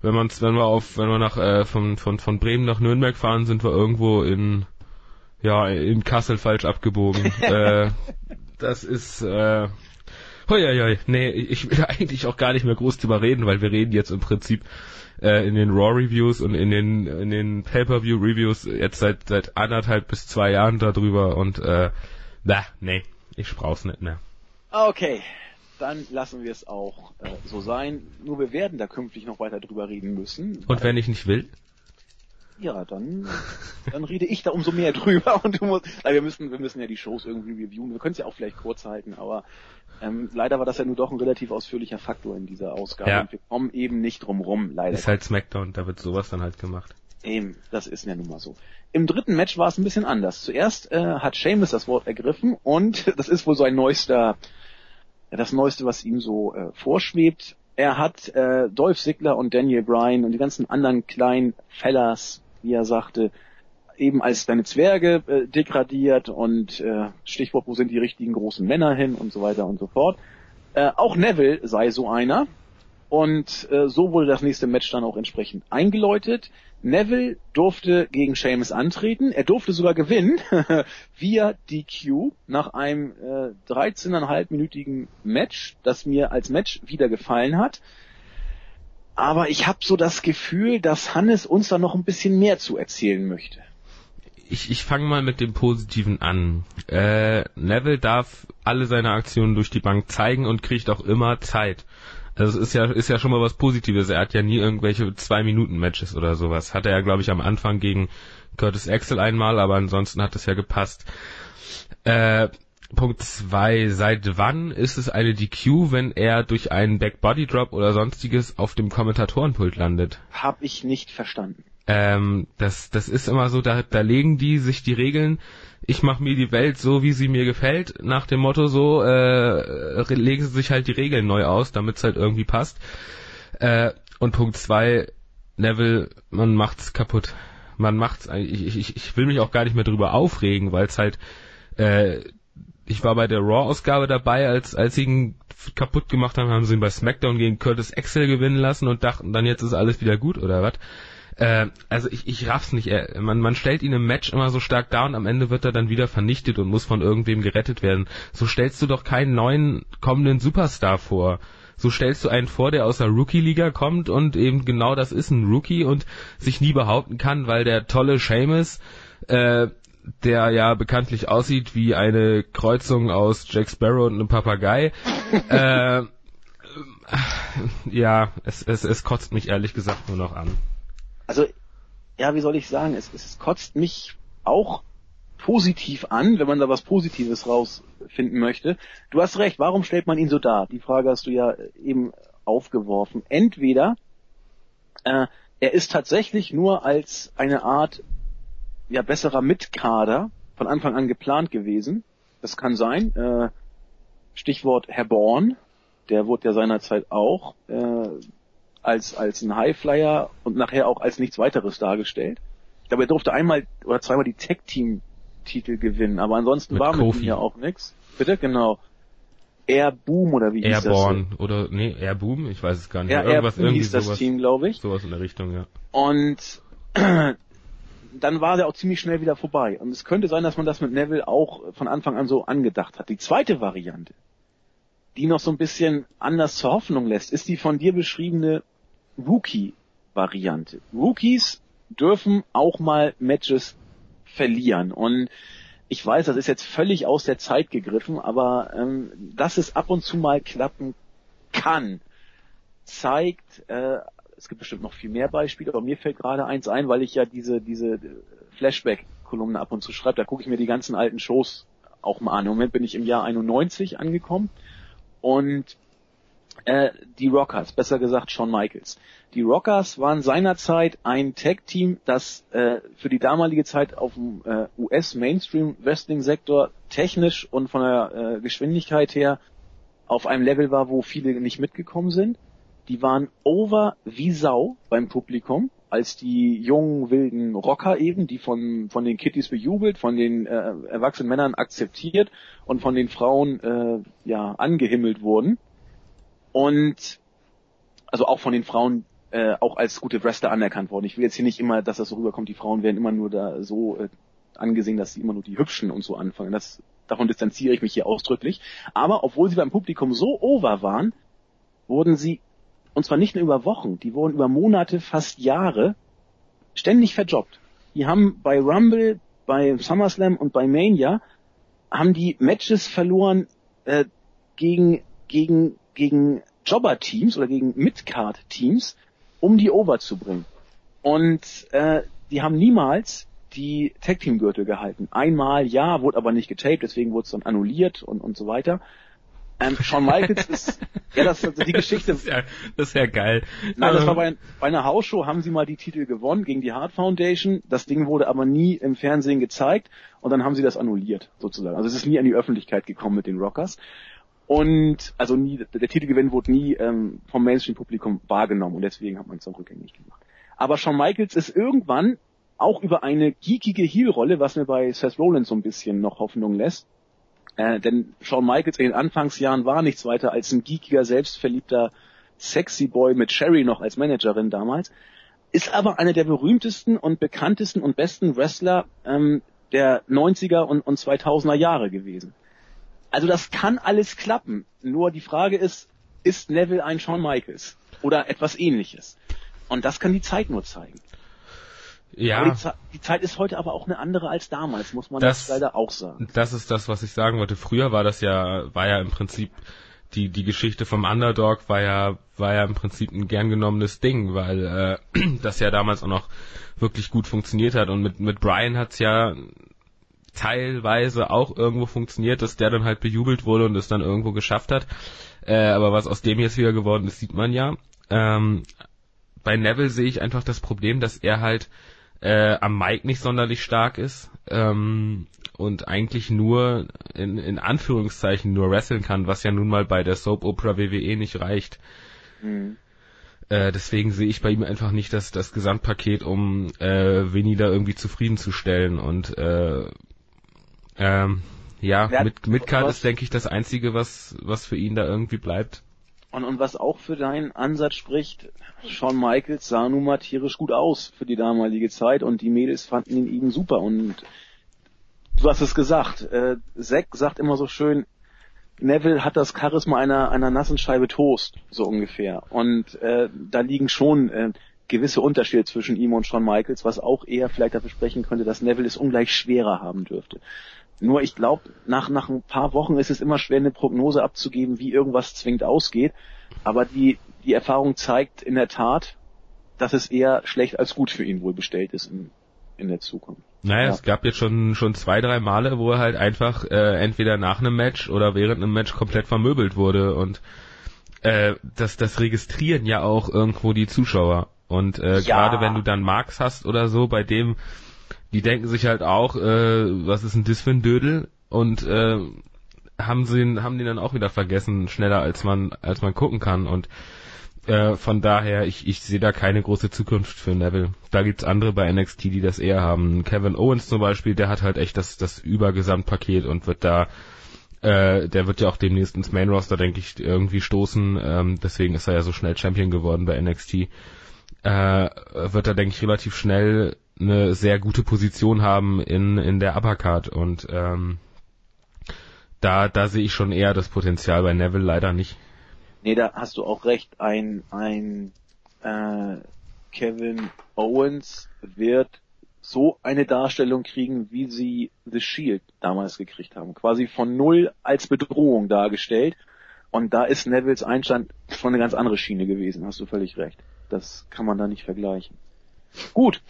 wenn man wenn wir auf, wenn wir nach äh, von, von, von Bremen nach Nürnberg fahren, sind wir irgendwo in ja, in Kassel falsch abgebogen. äh, das ist äh, hoi, hoi, hoi. nee, ich will eigentlich auch gar nicht mehr groß drüber reden, weil wir reden jetzt im Prinzip äh, in den Raw Reviews und in den in den Pay-per-View Reviews jetzt seit seit anderthalb bis zwei Jahren darüber und äh, na, nee, ich brauch's nicht mehr. Okay, dann lassen wir es auch äh, so sein. Nur wir werden da künftig noch weiter drüber reden müssen. Und wenn ich nicht will? Ja, dann, dann rede ich da umso mehr drüber und du musst, also wir müssen, wir müssen ja die Shows irgendwie reviewen. Wir können es ja auch vielleicht kurz halten, aber ähm, leider war das ja nur doch ein relativ ausführlicher Faktor in dieser Ausgabe Ja. und wir kommen eben nicht drum rum, leider. Ist halt Smackdown, da wird sowas dann halt gemacht. Eben, das ist ja nun mal so. Im dritten Match war es ein bisschen anders. Zuerst äh, hat Seamus das Wort ergriffen und das ist wohl so ein neuester, das Neueste, was ihm so äh, vorschwebt. Er hat äh, Dolph Ziggler und Daniel Bryan und die ganzen anderen kleinen Fellas, wie er sagte, eben als kleine Zwerge äh, degradiert und äh, Stichwort, wo sind die richtigen großen Männer hin und so weiter und so fort. Äh, auch Neville sei so einer. Und äh, so wurde das nächste Match dann auch entsprechend eingeläutet. Neville durfte gegen Sheamus antreten. Er durfte sogar gewinnen via DQ nach einem äh, 13,5-minütigen Match, das mir als Match wieder gefallen hat. Aber ich habe so das Gefühl, dass Hannes uns da noch ein bisschen mehr zu erzählen möchte. Ich, ich fange mal mit dem Positiven an. Äh, Neville darf alle seine Aktionen durch die Bank zeigen und kriegt auch immer Zeit. Also es ist ja, ist ja schon mal was Positives. Er hat ja nie irgendwelche Zwei-Minuten-Matches oder sowas. Hatte er, glaube ich, am Anfang gegen Curtis Axel einmal, aber ansonsten hat es ja gepasst. Äh, Punkt zwei: Seit wann ist es eine DQ, wenn er durch einen Back-Body Drop oder sonstiges auf dem Kommentatorenpult landet? Hab ich nicht verstanden. Ähm, das, das ist immer so, da, da legen die sich die Regeln, ich mache mir die Welt so, wie sie mir gefällt, nach dem Motto so, äh, legen sie sich halt die Regeln neu aus, damit es halt irgendwie passt. Äh, und Punkt zwei, Neville, man macht's kaputt. Man macht's, ich, ich, ich will mich auch gar nicht mehr drüber aufregen, weil es halt, äh, ich war bei der Raw-Ausgabe dabei, als, als sie ihn kaputt gemacht haben, haben sie ihn bei SmackDown gegen Curtis Axel gewinnen lassen und dachten dann, jetzt ist alles wieder gut, oder was? Äh, also ich, ich raff's nicht. Er, man, man stellt ihn im Match immer so stark da und am Ende wird er dann wieder vernichtet und muss von irgendwem gerettet werden. So stellst du doch keinen neuen kommenden Superstar vor. So stellst du einen vor, der aus der Rookie-Liga kommt und eben genau das ist ein Rookie und sich nie behaupten kann, weil der tolle Seamus, äh, der ja bekanntlich aussieht wie eine Kreuzung aus Jack Sparrow und einem Papagei, äh, ja, es, es, es kotzt mich ehrlich gesagt nur noch an. Also, ja, wie soll ich sagen, es, es kotzt mich auch positiv an, wenn man da was Positives rausfinden möchte. Du hast recht, warum stellt man ihn so dar? Die Frage hast du ja eben aufgeworfen. Entweder äh, er ist tatsächlich nur als eine Art ja besserer Mitkader von Anfang an geplant gewesen. Das kann sein. Äh, Stichwort Herr Born, der wurde ja seinerzeit auch äh, als als ein Highflyer und nachher auch als nichts weiteres dargestellt. Ich glaube, er durfte einmal oder zweimal die Tag Team Titel gewinnen, aber ansonsten Mit war mit Kofi. ihm ja auch nix. Bitte genau. Air Boom oder wie hieß das? Airborne oder nee, Airboom, ich weiß es gar nicht. Ja, irgendwas Boom irgendwie hieß das sowas, Team, glaube ich. sowas in der Richtung, ja. Und dann war der auch ziemlich schnell wieder vorbei. Und es könnte sein, dass man das mit Neville auch von Anfang an so angedacht hat. Die zweite Variante, die noch so ein bisschen anders zur Hoffnung lässt, ist die von dir beschriebene Rookie-Variante. Rookies dürfen auch mal Matches verlieren. Und ich weiß, das ist jetzt völlig aus der Zeit gegriffen, aber ähm, dass es ab und zu mal klappen kann, zeigt, äh, es gibt bestimmt noch viel mehr Beispiele, aber mir fällt gerade eins ein, weil ich ja diese, diese Flashback-Kolumne ab und zu schreibe, da gucke ich mir die ganzen alten Shows auch mal an. Im Moment bin ich im Jahr 91 angekommen und äh, die Rockers, besser gesagt Shawn Michaels. Die Rockers waren seinerzeit ein Tag-Team, das äh, für die damalige Zeit auf dem äh, US-Mainstream-Wrestling-Sektor technisch und von der äh, Geschwindigkeit her auf einem Level war, wo viele nicht mitgekommen sind. Die waren over wie Sau beim Publikum als die jungen wilden Rocker eben, die von von den Kitties bejubelt, von den äh, erwachsenen Männern akzeptiert und von den Frauen äh, ja angehimmelt wurden und also auch von den Frauen äh, auch als gute Wrestler anerkannt worden. Ich will jetzt hier nicht immer, dass das so rüberkommt, die Frauen werden immer nur da so äh, angesehen, dass sie immer nur die Hübschen und so anfangen. Das, davon distanziere ich mich hier ausdrücklich. Aber obwohl sie beim Publikum so over waren, wurden sie, und zwar nicht nur über Wochen, die wurden über Monate, fast Jahre, ständig verjobbt. Die haben bei Rumble, bei SummerSlam und bei Mania, haben die Matches verloren äh, gegen, gegen, gegen Jobber-Teams oder gegen Midcard-Teams, um die over zu bringen. Und äh, die haben niemals die Tag Team Gürtel gehalten. Einmal ja, wurde aber nicht getaped, deswegen wurde es dann annulliert und und so weiter. Ähm, Shawn Michaels ist ja das also die Geschichte. Das ist ja, das ist ja geil. Nein, das war bei, bei einer Hausshow haben sie mal die Titel gewonnen gegen die Hart Foundation. Das Ding wurde aber nie im Fernsehen gezeigt und dann haben sie das annulliert sozusagen. Also es ist nie an die Öffentlichkeit gekommen mit den Rockers. Und also nie, der Titelgewinn wurde nie ähm, vom Mainstream-Publikum wahrgenommen und deswegen hat man es dann rückgängig gemacht. Aber Shawn Michaels ist irgendwann auch über eine geekige Heel-Rolle, was mir bei Seth Rollins so ein bisschen noch Hoffnung lässt. Äh, denn Shawn Michaels in den Anfangsjahren war nichts weiter als ein geekiger, selbstverliebter Sexy Boy mit Sherry noch als Managerin damals, ist aber einer der berühmtesten und bekanntesten und besten Wrestler ähm, der 90er und, und 2000er Jahre gewesen. Also das kann alles klappen. Nur die Frage ist, ist Neville ein Shawn Michaels oder etwas ähnliches? Und das kann die Zeit nur zeigen. Ja. Die, Ze die, Zeit ist heute aber auch eine andere als damals, muss man das, leider auch sagen. Das ist das, was ich sagen wollte. Früher war das ja, war ja im Prinzip die die Geschichte vom Underdog war ja war ja im Prinzip ein gern genommenes Ding, weil äh, das ja damals auch noch wirklich gut funktioniert hat und mit mit Brian hat's ja teilweise auch irgendwo funktioniert, dass der dann halt bejubelt wurde und es dann irgendwo geschafft hat. Äh, aber was aus dem jetzt wieder geworden ist, sieht man ja. Ähm, bei Neville sehe ich einfach das Problem, dass er halt äh, am Mic nicht sonderlich stark ist ähm, und eigentlich nur in, in Anführungszeichen nur wresteln kann, was ja nun mal bei der Soap Opera WWE nicht reicht. Mhm. Äh, deswegen sehe ich bei ihm einfach nicht das, das Gesamtpaket, um äh, Winnie da irgendwie zufriedenzustellen und äh, ähm, ja, ja, mit, Midcard ist, denke ich, das Einzige, was, was für ihn da irgendwie bleibt. Und, und was auch für deinen Ansatz spricht, Shawn Michaels sah nun mal tierisch gut aus für die damalige Zeit und die Mädels fanden ihn eben super und du hast es gesagt, äh, Zack sagt immer so schön, Neville hat das Charisma einer, einer nassen Scheibe Toast, so ungefähr. Und äh, da liegen schon äh, gewisse Unterschiede zwischen ihm und Shawn Michaels, was auch eher vielleicht dafür sprechen könnte, dass Neville es ungleich schwerer haben dürfte. Nur ich glaube, nach, nach ein paar Wochen ist es immer schwer, eine Prognose abzugeben, wie irgendwas zwingend ausgeht. Aber die, die Erfahrung zeigt in der Tat, dass es eher schlecht als gut für ihn wohl bestellt ist in, in der Zukunft. Naja, ja. es gab jetzt schon, schon zwei, drei Male, wo er halt einfach äh, entweder nach einem Match oder während einem Match komplett vermöbelt wurde und äh, das, das registrieren ja auch irgendwo die Zuschauer. Und äh, ja. gerade wenn du dann Marx hast oder so, bei dem die denken sich halt auch, äh, was ist denn das für ein Dödel? Und äh, haben sie haben die dann auch wieder vergessen, schneller als man als man gucken kann. Und äh, von daher, ich, ich sehe da keine große Zukunft für Neville. Da gibt's andere bei NXT, die das eher haben. Kevin Owens zum Beispiel, der hat halt echt das, das Übergesamtpaket und wird da äh, der wird ja auch demnächst ins Main Roster, denke ich, irgendwie stoßen. Ähm, deswegen ist er ja so schnell Champion geworden bei NXT. Äh, wird da, denke ich, relativ schnell eine sehr gute Position haben in, in der Uppercard und ähm, da, da sehe ich schon eher das Potenzial bei Neville leider nicht. Nee, da hast du auch recht. Ein, ein äh, Kevin Owens wird so eine Darstellung kriegen, wie sie The Shield damals gekriegt haben. Quasi von null als Bedrohung dargestellt. Und da ist Nevilles Einstand schon eine ganz andere Schiene gewesen, hast du völlig recht. Das kann man da nicht vergleichen. Gut,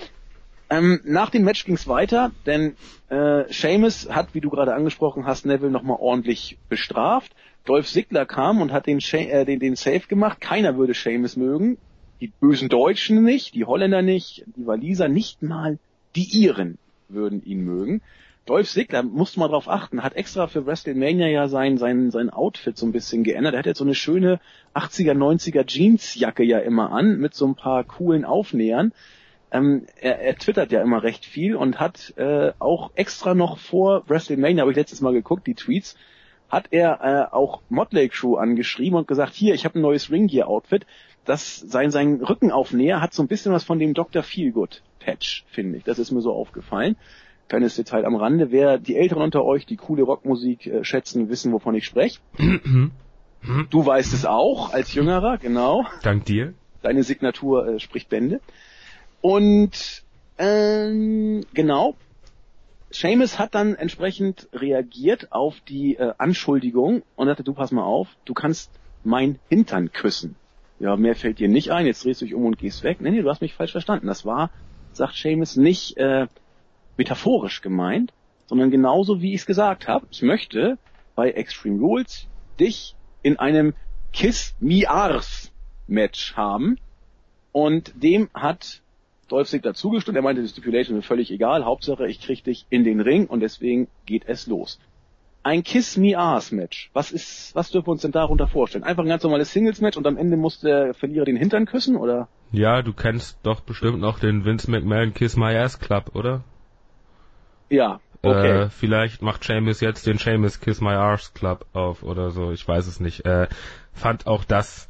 ähm, nach dem Match ging's weiter, denn äh, Seamus hat, wie du gerade angesprochen hast, Neville nochmal ordentlich bestraft. Dolph Ziggler kam und hat den, äh, den, den Safe gemacht. Keiner würde Seamus mögen. Die bösen Deutschen nicht, die Holländer nicht, die Waliser nicht mal die Iren würden ihn mögen. Dolph Ziggler, musste mal drauf achten, hat extra für WrestleMania ja sein, sein, sein Outfit so ein bisschen geändert. Er hat jetzt so eine schöne 80er, 90er Jeansjacke ja immer an, mit so ein paar coolen Aufnähern ähm, er, er twittert ja immer recht viel und hat äh, auch extra noch vor WrestleMania, habe ich letztes Mal geguckt, die Tweets, hat er äh, auch Motley Crew angeschrieben und gesagt, hier, ich habe ein neues Ring Gear Outfit. Das sein sein Rückenaufnäher hat so ein bisschen was von dem Dr. Feelgood Patch, finde ich. Das ist mir so aufgefallen. Kleines Detail am Rande. Wer die Älteren unter euch, die coole Rockmusik äh, schätzen, wissen, wovon ich spreche. du weißt es auch als Jüngerer, genau. Dank dir. Deine Signatur äh, spricht Bände. Und ähm, genau, Seamus hat dann entsprechend reagiert auf die äh, Anschuldigung und sagte, du pass mal auf, du kannst mein Hintern küssen. Ja, mehr fällt dir nicht ein, jetzt drehst du dich um und gehst weg. Nee, nee, du hast mich falsch verstanden. Das war, sagt Seamus, nicht äh, metaphorisch gemeint, sondern genauso wie ich es gesagt habe. Ich möchte bei Extreme Rules dich in einem Kiss Me Ars Match haben und dem hat Dolph Ziggler zugestimmt. Er meinte, die Stipulation ist völlig egal. Hauptsache, ich krieg dich in den Ring und deswegen geht es los. Ein Kiss Me Ass Match. Was ist, was dürfen wir uns denn darunter vorstellen? Einfach ein ganz normales Singles Match und am Ende muss der Verlierer den Hintern küssen, oder? Ja, du kennst doch bestimmt noch den Vince McMahon Kiss My Ass Club, oder? Ja, okay. Äh, vielleicht macht Seamus jetzt den Seamus Kiss My Arse Club auf oder so, ich weiß es nicht. Äh, fand auch das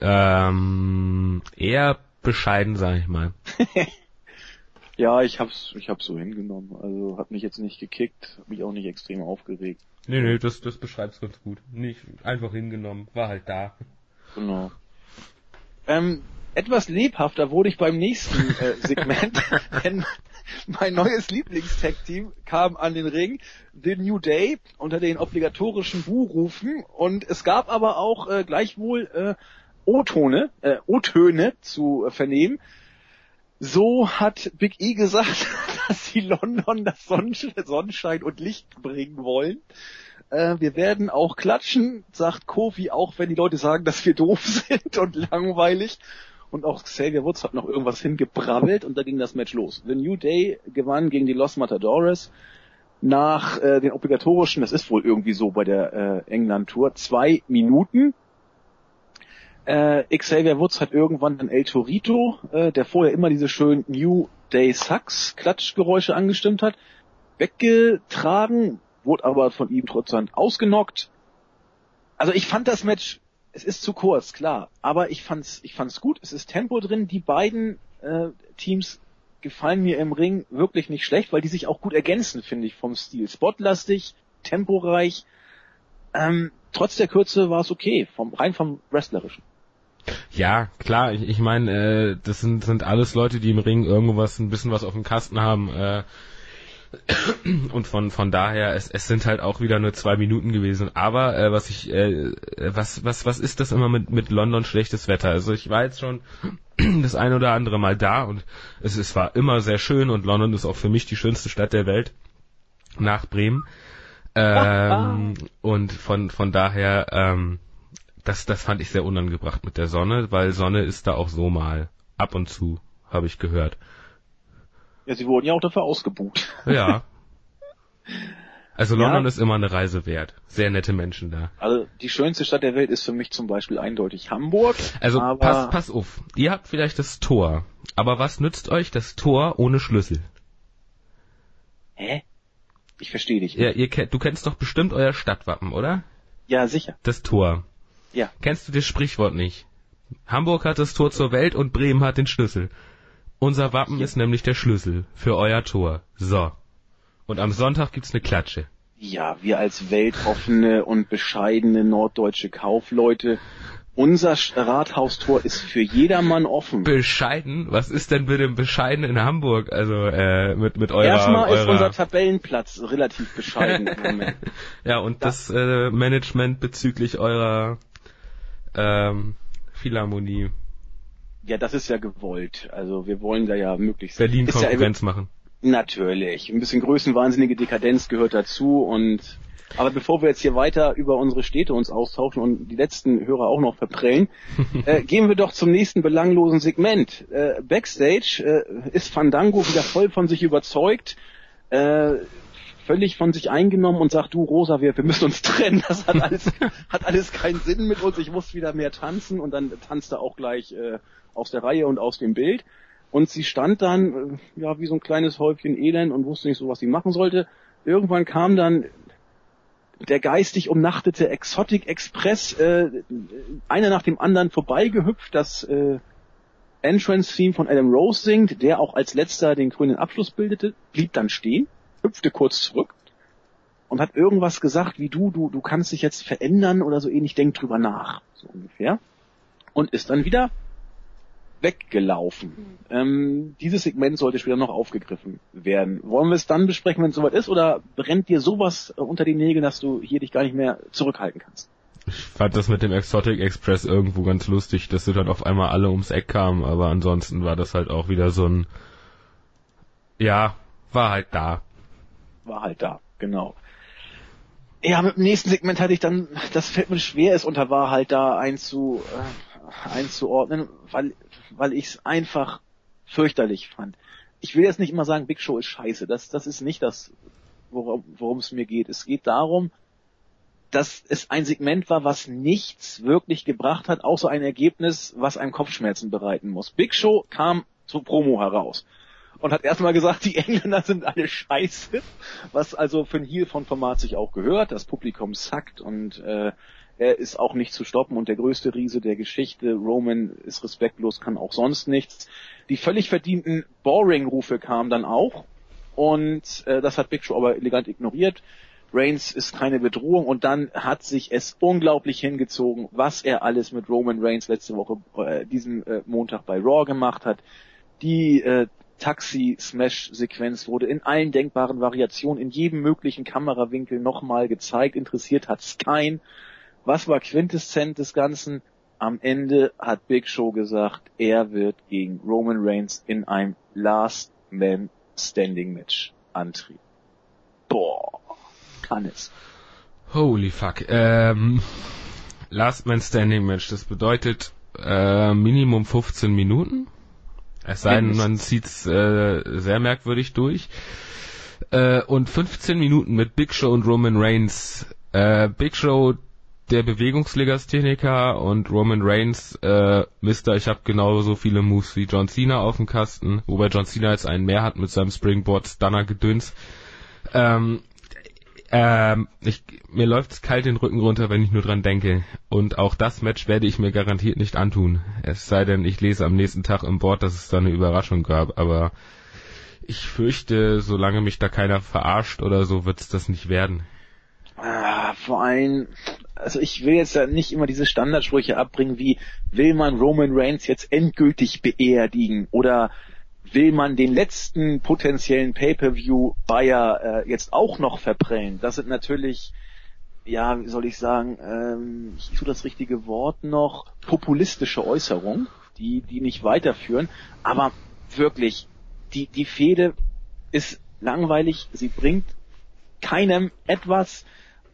ähm, eher bescheiden, sag ich mal. ja, ich hab's, ich hab's so hingenommen. Also hat mich jetzt nicht gekickt, hab mich auch nicht extrem aufgeregt. Nee, nee, das, das beschreibt's ganz gut. Nicht einfach hingenommen, war halt da. Genau. Ähm, etwas lebhafter wurde ich beim nächsten äh, Segment, denn mein neues Lieblingstag-Team kam an den Ring, The New Day, unter den obligatorischen Buhrufen und es gab aber auch äh, gleichwohl äh, O-Tone, äh, O-Töne zu äh, vernehmen. So hat Big E gesagt, dass sie London das Sonnenschein und Licht bringen wollen. Äh, wir werden auch klatschen, sagt Kofi, auch wenn die Leute sagen, dass wir doof sind und langweilig. Und auch Xavier Woods hat noch irgendwas hingebrabbelt und da ging das Match los. The New Day gewann gegen die Los Matadores nach äh, den obligatorischen, das ist wohl irgendwie so bei der äh, England-Tour, zwei Minuten. Äh, Xavier Woods hat irgendwann dann El Torito, äh, der vorher immer diese schönen New Day Sucks Klatschgeräusche angestimmt hat, weggetragen, wurde aber von ihm trotzdem ausgenockt. Also ich fand das Match, es ist zu kurz, klar, aber ich fand's, ich fand's gut. Es ist Tempo drin. Die beiden äh, Teams gefallen mir im Ring wirklich nicht schlecht, weil die sich auch gut ergänzen, finde ich, vom Stil. Spotlastig, temporeich. Ähm, trotz der Kürze war es okay, vom rein vom Wrestlerischen. Ja, klar, ich, ich meine, äh, das sind, sind alles Leute, die im Ring irgendwas, ein bisschen was auf dem Kasten haben. Äh, und von von daher es, es sind halt auch wieder nur zwei Minuten gewesen aber äh, was ich äh, was was was ist das immer mit mit London schlechtes Wetter also ich war jetzt schon das ein oder andere Mal da und es, es war immer sehr schön und London ist auch für mich die schönste Stadt der Welt nach Bremen ähm, und von von daher ähm, das, das fand ich sehr unangebracht mit der Sonne, weil Sonne ist da auch so mal. Ab und zu, habe ich gehört. Ja, sie wurden ja auch dafür ausgebucht. Ja. Also London ja. ist immer eine Reise wert. Sehr nette Menschen da. Also die schönste Stadt der Welt ist für mich zum Beispiel eindeutig Hamburg. Also pass, pass auf. Ihr habt vielleicht das Tor. Aber was nützt euch das Tor ohne Schlüssel? Hä? Ich verstehe dich. Ja, ihr, du kennst doch bestimmt euer Stadtwappen, oder? Ja, sicher. Das Tor. Ja. Kennst du das Sprichwort nicht? Hamburg hat das Tor zur Welt und Bremen hat den Schlüssel. Unser Wappen ja. ist nämlich der Schlüssel für euer Tor. So. Und am Sonntag gibt's eine Klatsche. Ja, wir als weltoffene und bescheidene norddeutsche Kaufleute unser Rathaustor ist für jedermann offen. Bescheiden? Was ist denn bitte bescheiden in Hamburg? Also äh, mit mit eurer Erstmal eurer... ist unser Tabellenplatz relativ bescheiden im Moment. ja, und das, das äh, Management bezüglich eurer ähm, Philharmonie. Ja, das ist ja gewollt. Also wir wollen da ja möglichst Berlin Konkurrenz ja, machen. Natürlich. Ein bisschen größenwahnsinnige Dekadenz gehört dazu und aber bevor wir jetzt hier weiter über unsere Städte uns austauschen und die letzten Hörer auch noch verprellen, äh, gehen wir doch zum nächsten belanglosen Segment. Äh, Backstage äh, ist Fandango wieder voll von sich überzeugt. Äh, völlig von sich eingenommen und sagt, du Rosa, wir, wir müssen uns trennen, das hat alles, hat alles keinen Sinn mit uns, ich muss wieder mehr tanzen und dann tanzt er auch gleich äh, aus der Reihe und aus dem Bild. Und sie stand dann, äh, ja, wie so ein kleines Häufchen Elend und wusste nicht so, was sie machen sollte. Irgendwann kam dann der geistig umnachtete Exotic Express, äh, einer nach dem anderen vorbeigehüpft, das äh, Entrance-Theme von Adam Rose singt, der auch als letzter den grünen Abschluss bildete, blieb dann stehen, hüpfte kurz zurück und hat irgendwas gesagt wie du, du, du kannst dich jetzt verändern oder so ähnlich, denk drüber nach, so ungefähr. Und ist dann wieder weggelaufen. Mhm. Ähm, dieses Segment sollte später noch aufgegriffen werden. Wollen wir es dann besprechen, wenn es soweit ist, oder brennt dir sowas äh, unter den Nägeln, dass du hier dich gar nicht mehr zurückhalten kannst? Ich fand das mit dem Exotic Express irgendwo ganz lustig, dass sie dann auf einmal alle ums Eck kamen, aber ansonsten war das halt auch wieder so ein, ja, war halt da. War halt da, genau. Ja, mit dem nächsten Segment hatte ich dann, das fällt mir schwer, es unter war halt da einzu, äh, einzuordnen, weil weil ich es einfach fürchterlich fand. Ich will jetzt nicht immer sagen, Big Show ist scheiße. Das, das ist nicht das, worum es mir geht. Es geht darum, dass es ein Segment war, was nichts wirklich gebracht hat, außer ein Ergebnis, was einem Kopfschmerzen bereiten muss. Big Show kam zur Promo heraus und hat erstmal gesagt, die Engländer sind alle scheiße, was also für ein Heel von Format sich auch gehört. Das Publikum sackt und äh, er ist auch nicht zu stoppen und der größte Riese der Geschichte. Roman ist respektlos, kann auch sonst nichts. Die völlig verdienten Boring-Rufe kamen dann auch und äh, das hat Big Show aber elegant ignoriert. Reigns ist keine Bedrohung und dann hat sich es unglaublich hingezogen, was er alles mit Roman Reigns letzte Woche, äh, diesen äh, Montag bei Raw gemacht hat. Die äh, Taxi-Smash-Sequenz wurde in allen denkbaren Variationen, in jedem möglichen Kamerawinkel nochmal gezeigt. Interessiert hat es kein. Was war Quintessenz des Ganzen? Am Ende hat Big Show gesagt, er wird gegen Roman Reigns in einem Last Man Standing Match antreten. Boah, kann es. Holy fuck. Ähm, Last Man Standing Match, das bedeutet äh, Minimum 15 Minuten. Es sei denn, man zieht's äh, sehr merkwürdig durch. Äh, und 15 Minuten mit Big Show und Roman Reigns. Äh, Big Show der Bewegungslegastheniker und Roman Reigns, äh, Mister, ich habe genauso viele Moves wie John Cena auf dem Kasten, wobei John Cena jetzt einen mehr hat mit seinem Springboard Stunner Gedöns. Ähm, ähm, ich, mir läuft's kalt den Rücken runter, wenn ich nur dran denke. Und auch das Match werde ich mir garantiert nicht antun. Es sei denn, ich lese am nächsten Tag im Board, dass es da eine Überraschung gab. Aber ich fürchte, solange mich da keiner verarscht oder so, wird's das nicht werden. Ah, vor allem, also ich will jetzt nicht immer diese Standardsprüche abbringen wie, will man Roman Reigns jetzt endgültig beerdigen oder will man den letzten potenziellen Pay-per-view-Buyer äh, jetzt auch noch verprellen? Das sind natürlich, ja, wie soll ich sagen, ähm, ich tue das richtige Wort noch, populistische Äußerungen, die, die nicht weiterführen, aber wirklich, die, die Fehde ist langweilig, sie bringt keinem etwas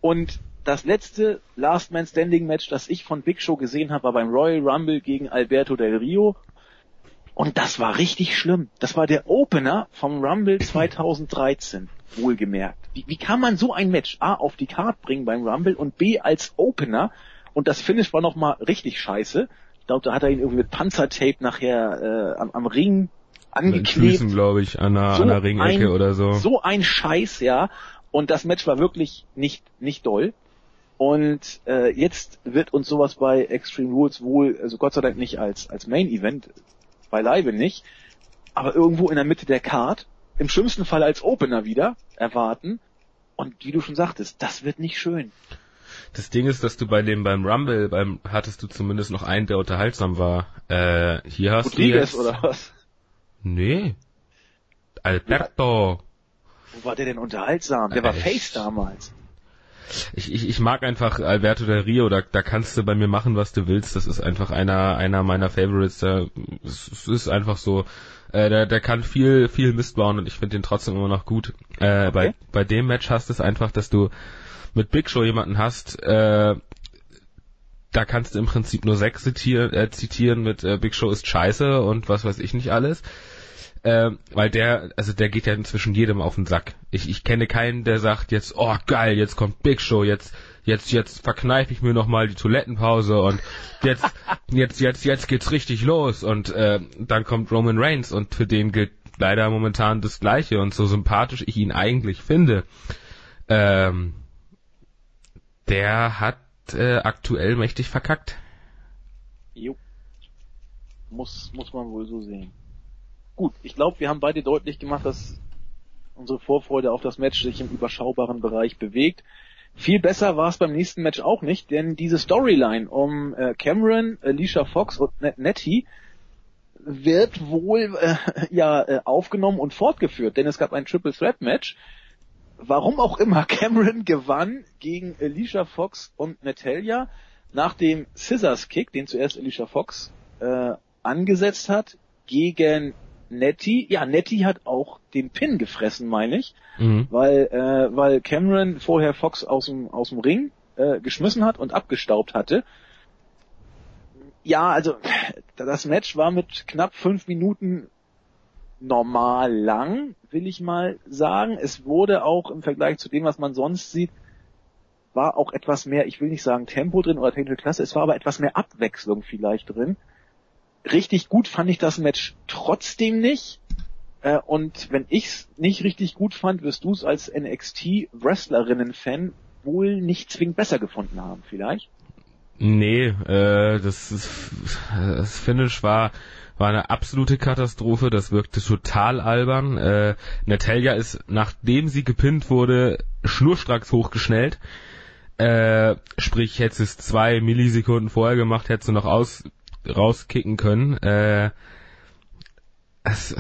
und das letzte Last Man Standing Match, das ich von Big Show gesehen habe, war beim Royal Rumble gegen Alberto Del Rio. Und das war richtig schlimm. Das war der Opener vom Rumble 2013, wohlgemerkt. Wie, wie kann man so ein Match A auf die Card bringen beim Rumble und B als Opener? Und das Finish war nochmal richtig scheiße. Ich glaube, da hat er ihn irgendwie mit Panzertape nachher äh, am, am Ring angeklebt. glaube ich, an einer, so an einer Ringecke ein, oder so. So ein Scheiß, ja. Und das Match war wirklich nicht, nicht doll. Und äh, jetzt wird uns sowas bei Extreme Rules wohl, also Gott sei Dank nicht als, als Main Event, beileibe nicht, aber irgendwo in der Mitte der Card, im schlimmsten Fall als Opener wieder, erwarten. Und wie du schon sagtest, das wird nicht schön. Das Ding ist, dass du bei dem beim Rumble, beim hattest du zumindest noch einen, der unterhaltsam war. Äh, hier hast Rodriguez du jetzt, oder was? Nee. Alberto. Wo war der denn unterhaltsam? Der war Face damals ich, ich, ich mag einfach Alberto del Rio, da, da kannst du bei mir machen, was du willst. Das ist einfach einer, einer meiner Favorites. Der, es ist einfach so, äh, der, der kann viel, viel Mist bauen und ich finde den trotzdem immer noch gut. Äh, okay. bei, bei dem Match hast du es einfach, dass du mit Big Show jemanden hast, äh, da kannst du im Prinzip nur sechs zitieren, äh, zitieren mit äh, Big Show ist scheiße und was weiß ich nicht alles äh, weil der, also der geht ja inzwischen jedem auf den Sack. Ich, ich kenne keinen, der sagt jetzt, oh geil, jetzt kommt Big Show, jetzt, jetzt, jetzt verkneife ich mir nochmal die Toilettenpause und jetzt, jetzt, jetzt, jetzt geht's richtig los und äh, dann kommt Roman Reigns und für den gilt leider momentan das Gleiche und so sympathisch ich ihn eigentlich finde, ähm, der hat äh, aktuell mächtig verkackt. Jo. Muss, muss man wohl so sehen. Gut, ich glaube, wir haben beide deutlich gemacht, dass unsere Vorfreude auf das Match sich im überschaubaren Bereich bewegt. Viel besser war es beim nächsten Match auch nicht, denn diese Storyline um äh, Cameron, Alicia Fox und Nettie wird wohl äh, ja äh, aufgenommen und fortgeführt, denn es gab ein Triple Threat Match. Warum auch immer Cameron gewann gegen Alicia Fox und Natalia nach dem Scissors Kick, den zuerst Alicia Fox äh, angesetzt hat, gegen Nettie. Ja, Nettie hat auch den Pin gefressen, meine ich, mhm. weil äh, weil Cameron vorher Fox aus dem aus dem Ring äh, geschmissen hat und abgestaubt hatte ja, also das Match war mit knapp fünf Minuten normal lang, will ich mal sagen. Es wurde auch im Vergleich zu dem, was man sonst sieht, war auch etwas mehr, ich will nicht sagen Tempo drin oder technische Klasse, es war aber etwas mehr Abwechslung vielleicht drin. Richtig gut fand ich das Match trotzdem nicht. Äh, und wenn ich's nicht richtig gut fand, wirst du es als NXT-Wrestlerinnen-Fan wohl nicht zwingend besser gefunden haben, vielleicht? Nee, äh, das, ist, das Finish war war eine absolute Katastrophe. Das wirkte total albern. Äh, Natalia ist, nachdem sie gepinnt wurde, schnurstracks hochgeschnellt. Äh, sprich, hätte es zwei Millisekunden vorher gemacht, hätte sie noch aus rauskicken können. Äh, es,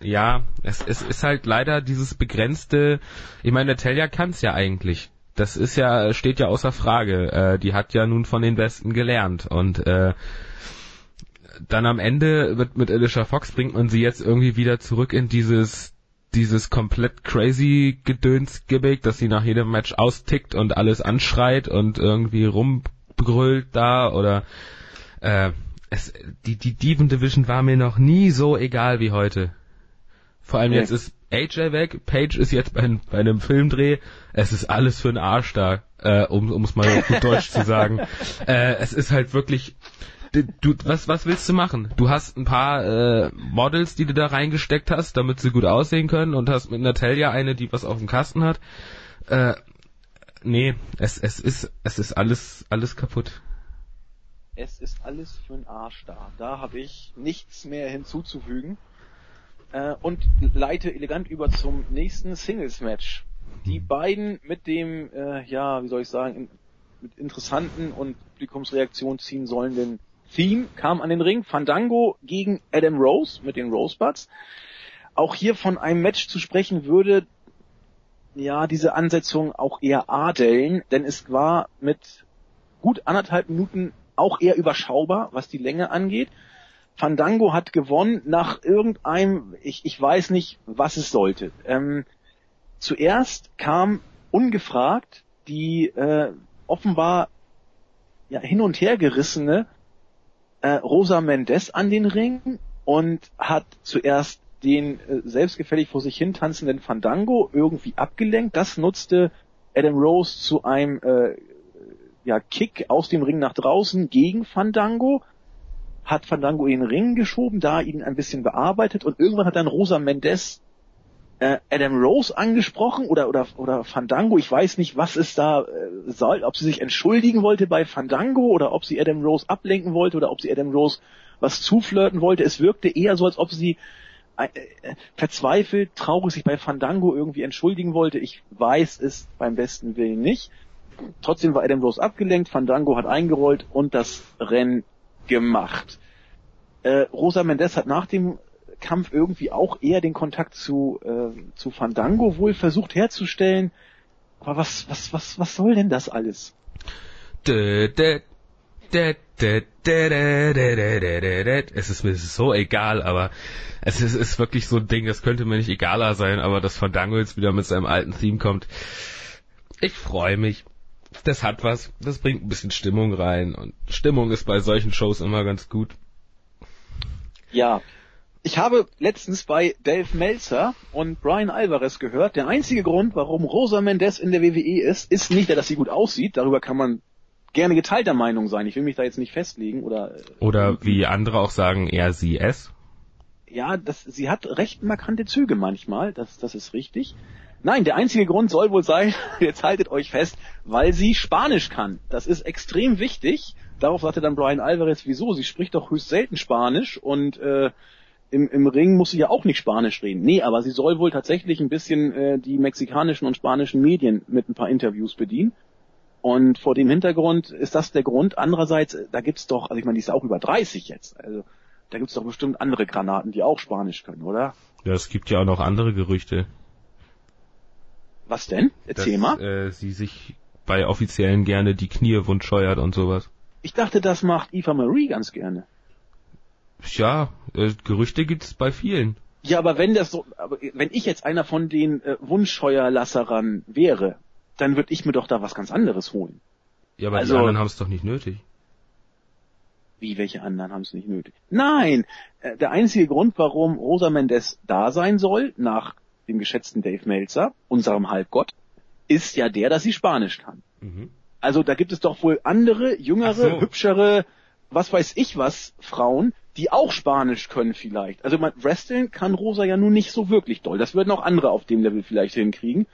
ja, es, es ist halt leider dieses begrenzte. Ich meine, Natalia kann es ja eigentlich das ist ja, steht ja außer Frage. Äh, die hat ja nun von den Besten gelernt und äh, dann am Ende wird mit Alicia Fox bringt man sie jetzt irgendwie wieder zurück in dieses dieses komplett crazy Gedöns dass sie nach jedem Match austickt und alles anschreit und irgendwie rumbrüllt da oder äh, es, die die Diven Division war mir noch nie so egal wie heute. Vor allem okay. jetzt ist AJ weg, Page ist jetzt bei, bei einem Filmdreh, es ist alles für den Arsch da, äh, um um es mal gut Deutsch zu sagen. Äh, es ist halt wirklich, du, was, was willst du machen? Du hast ein paar äh, Models, die du da reingesteckt hast, damit sie gut aussehen können und hast mit Natalia eine, die was auf dem Kasten hat. Äh, nee, es, es ist, es ist alles, alles kaputt. Es ist alles für den Arsch da. Da habe ich nichts mehr hinzuzufügen äh, und leite elegant über zum nächsten Singles-Match. Die mhm. beiden mit dem, äh, ja, wie soll ich sagen, in, mit interessanten und Publikumsreaktion ziehen sollenden Theme kam an den Ring. Fandango gegen Adam Rose mit den Rosebuds. Auch hier von einem Match zu sprechen würde, ja, diese Ansetzung auch eher adeln, denn es war mit gut anderthalb Minuten auch eher überschaubar, was die Länge angeht. Fandango hat gewonnen nach irgendeinem, ich, ich weiß nicht, was es sollte. Ähm, zuerst kam ungefragt die äh, offenbar ja, hin und her gerissene äh, Rosa Mendes an den Ring und hat zuerst den äh, selbstgefällig vor sich hin tanzenden Fandango irgendwie abgelenkt. Das nutzte Adam Rose zu einem äh, ja, Kick aus dem Ring nach draußen gegen Fandango hat Fandango in den Ring geschoben, da ihn ein bisschen bearbeitet und irgendwann hat dann Rosa Mendes äh, Adam Rose angesprochen oder oder oder Fandango, ich weiß nicht, was es da äh, soll, ob sie sich entschuldigen wollte bei Fandango oder ob sie Adam Rose ablenken wollte oder ob sie Adam Rose was zuflirten wollte. Es wirkte eher so, als ob sie äh, äh, verzweifelt, traurig sich bei Fandango irgendwie entschuldigen wollte. Ich weiß es beim besten Willen nicht. Trotzdem war Adam Rose abgelenkt, Fandango hat eingerollt und das Rennen gemacht. Äh, Rosa Mendes hat nach dem Kampf irgendwie auch eher den Kontakt zu, äh, zu Fandango wohl versucht herzustellen. Aber was, was, was, was soll denn das alles? Es ist mir so egal, aber es ist, ist wirklich so ein Ding, das könnte mir nicht egaler sein, aber dass Fandango jetzt wieder mit seinem alten Theme kommt. Ich freue mich das hat was, das bringt ein bisschen Stimmung rein und Stimmung ist bei solchen Shows immer ganz gut. Ja. Ich habe letztens bei Dave Meltzer und Brian Alvarez gehört, der einzige Grund, warum Rosa Mendez in der WWE ist, ist nicht, dass sie gut aussieht, darüber kann man gerne geteilter Meinung sein. Ich will mich da jetzt nicht festlegen oder. Oder wie andere auch sagen, eher sie es. Ja, das, sie hat recht markante Züge manchmal, das, das ist richtig. Nein, der einzige Grund soll wohl sein, jetzt haltet euch fest, weil sie Spanisch kann. Das ist extrem wichtig. Darauf sagte dann Brian Alvarez, wieso? Sie spricht doch höchst selten Spanisch und äh, im, im Ring muss sie ja auch nicht Spanisch reden. Nee, aber sie soll wohl tatsächlich ein bisschen äh, die mexikanischen und spanischen Medien mit ein paar Interviews bedienen. Und vor dem Hintergrund ist das der Grund. Andererseits, da gibt's doch, also ich meine, die ist auch über 30 jetzt. Also da gibt's doch bestimmt andere Granaten, die auch Spanisch können, oder? Ja, es gibt ja auch noch andere Gerüchte. Was denn? Erzähl dass, mal. Äh, sie sich bei Offiziellen gerne die Knie wundscheuert und sowas. Ich dachte, das macht Eva Marie ganz gerne. Ja, äh, Gerüchte gibt's bei vielen. Ja, aber wenn das so, aber wenn ich jetzt einer von den äh, Wunschscheuerlasserern wäre, dann würde ich mir doch da was ganz anderes holen. Ja, aber Also- die anderen haben es doch nicht nötig. Wie, welche anderen haben es nicht nötig? Nein! Äh, der einzige Grund, warum Rosa Mendes da sein soll, nach dem geschätzten Dave Meltzer, unserem Halbgott, ist ja der, dass sie Spanisch kann. Mhm. Also da gibt es doch wohl andere, jüngere, so. hübschere, was weiß ich was, Frauen, die auch Spanisch können vielleicht. Also man, Wrestling kann Rosa ja nun nicht so wirklich doll. Das würden auch andere auf dem Level vielleicht hinkriegen.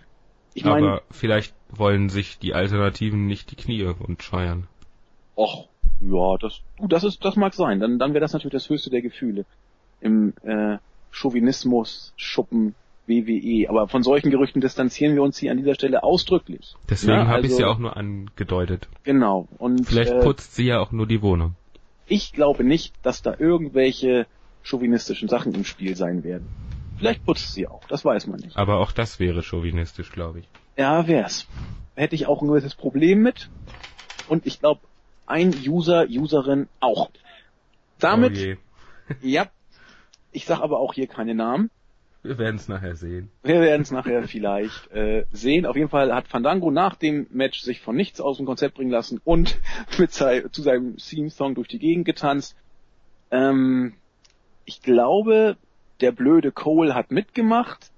Ich aber vielleicht wollen sich die Alternativen nicht die Knie wundscheuern. Och, ja, das, das ist, das mag sein. Dann, dann wäre das natürlich das höchste der Gefühle im äh, Chauvinismus Schuppen WWE. Aber von solchen Gerüchten distanzieren wir uns hier an dieser Stelle ausdrücklich. Deswegen Ja, habe ich also- ja auch nur angedeutet. Genau. Und Vielleicht äh, putzt sie ja auch nur die Wohnung. ich glaube nicht, dass da irgendwelche chauvinistischen Sachen im Spiel sein werden. Vielleicht putzt sie auch, das weiß man nicht. Aber auch das wäre chauvinistisch, glaube ich. Ja, wär's. Hätte ich auch ein gewisses Problem mit. Und ich glaube, ein User, Userin auch. Damit oh. Ja. Ich sag aber auch hier keine Namen. Wir werden es nachher sehen. Wir werden es nachher vielleicht äh, sehen. Auf jeden Fall hat Fandango nach dem Match sich von nichts aus dem Konzept bringen lassen und mit sei, zu seinem Theme-Song durch die Gegend getanzt. Ähm, ich glaube, der blöde Cole hat mitgemacht,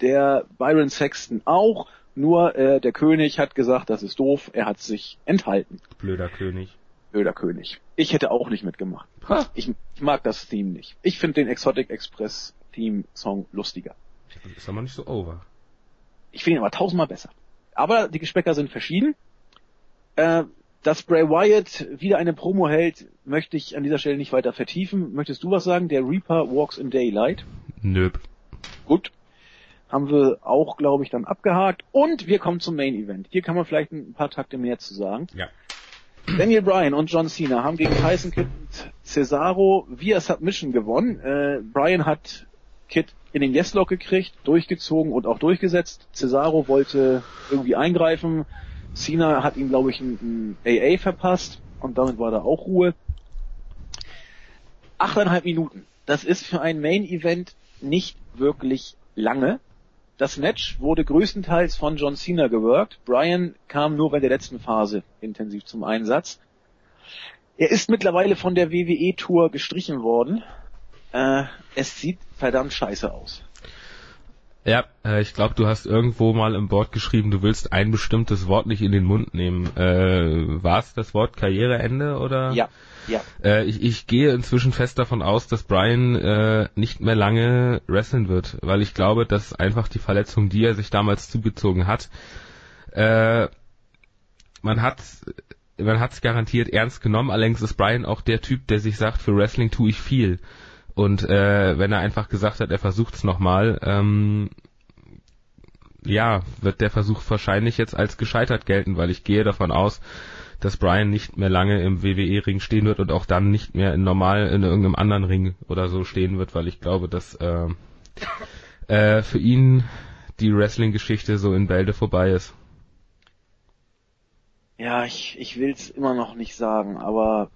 der Byron Sexton auch, nur äh, der König hat gesagt, das ist doof, er hat sich enthalten. Blöder König. Blöder König. Ich hätte auch nicht mitgemacht. Ha. Ich, ich mag das Theme nicht. Ich finde den Exotic Express Theme Song lustiger. Ist aber nicht so over. Ich finde ihn aber tausendmal besser. Aber die Geschmäcker sind verschieden. Äh, dass Bray Wyatt wieder eine Promo hält, möchte ich an dieser Stelle nicht weiter vertiefen. Möchtest du was sagen? Der Reaper Walks in Daylight. Nöp. Gut. Haben wir auch, glaube ich, dann abgehakt. Und wir kommen zum Main Event. Hier kann man vielleicht ein paar Takte mehr zu sagen. Ja. Daniel Bryan und John Cena haben gegen Tyson Kidd und Cesaro via Submission gewonnen. Äh, Bryan hat Kidd in den Yes-Lock gekriegt, durchgezogen und auch durchgesetzt. Cesaro wollte irgendwie eingreifen. Cena hat ihm, glaube ich, ein, AA verpasst und damit war da auch Ruhe. Achteinhalb Minuten. Das ist für ein Main-Event nicht wirklich lange. Das Match wurde größtenteils von John Cena geworkt. Bryan kam nur bei der letzten Phase intensiv zum Einsatz. Er ist mittlerweile von der WWE-Tour gestrichen worden. Äh, es sieht verdammt scheiße aus. Ja, äh, ich glaube, du hast irgendwo mal im Board geschrieben, du willst ein bestimmtes Wort nicht in den Mund nehmen. Äh, War es das Wort Karriereende oder? Ja, ja. Äh, ich, ich gehe inzwischen fest davon aus, dass Brian äh, nicht mehr lange wresteln wird, weil ich glaube, dass einfach die Verletzung, die er sich damals zugezogen hat, äh, man hat man hat's garantiert ernst genommen, allerdings ist Brian auch der Typ, der sich sagt, für Wrestling tue ich viel. Und äh, wenn er einfach gesagt hat, er versucht's nochmal, ähm, ja, wird der Versuch wahrscheinlich jetzt als gescheitert gelten, weil ich gehe davon aus, dass Brian nicht mehr lange im WWE-Ring stehen wird und auch dann nicht mehr in normal in irgendeinem anderen Ring oder so stehen wird, weil ich glaube, dass äh, äh, für ihn die Wrestling-Geschichte so in Bälde vorbei ist. Ja, ich, ich will's immer noch nicht sagen, aber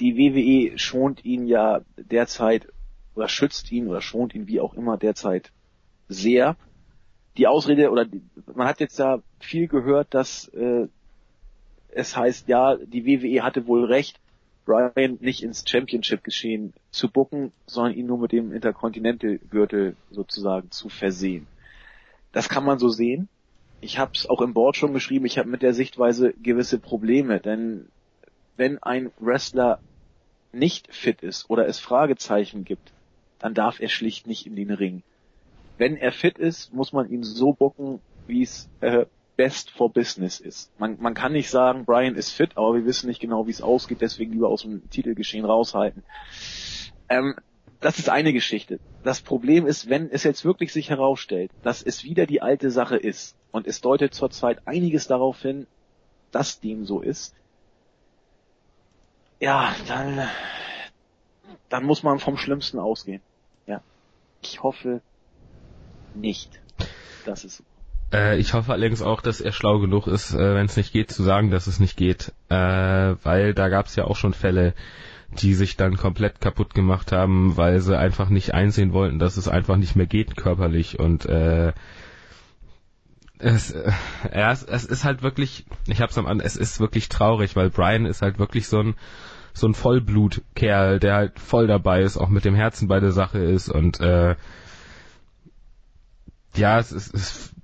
die WWE schont ihn ja derzeit oder schützt ihn oder schont ihn wie auch immer derzeit sehr. Die Ausrede oder die, man hat jetzt ja viel gehört, dass äh, es heißt, ja, die WWE hatte wohl recht, Brian nicht ins Championship-Geschehen zu bucken, sondern ihn nur mit dem Intercontinental-Gürtel sozusagen zu versehen. Das kann man so sehen. Ich habe es auch im Board schon geschrieben, ich habe mit der Sichtweise gewisse Probleme, denn wenn ein Wrestler nicht fit ist oder es Fragezeichen gibt, dann darf er schlicht nicht in den Ring. Wenn er fit ist, muss man ihn so bucken, wie es äh, best for business ist. Man, man kann nicht sagen, Brian ist fit, aber wir wissen nicht genau, wie es ausgeht, deswegen lieber aus dem Titelgeschehen raushalten. Ähm, das ist eine Geschichte. Das Problem ist, wenn es jetzt wirklich sich herausstellt, dass es wieder die alte Sache ist, und es deutet zurzeit einiges darauf hin, dass dem so ist, ja, dann, dann muss man vom Schlimmsten ausgehen. Ja. Ich hoffe nicht. Das ist äh, ich hoffe allerdings auch, dass er schlau genug ist, äh, wenn es nicht geht, zu sagen, dass es nicht geht. Äh, weil da gab es ja auch schon Fälle, die sich dann komplett kaputt gemacht haben, weil sie einfach nicht einsehen wollten, dass es einfach nicht mehr geht körperlich und äh, es, äh, ja, es, es ist halt wirklich, ich hab's am es ist wirklich traurig, weil Brian ist halt wirklich so ein so ein Vollblutkerl, der halt voll dabei ist, auch mit dem Herzen bei der Sache ist und äh, ja, es ist, es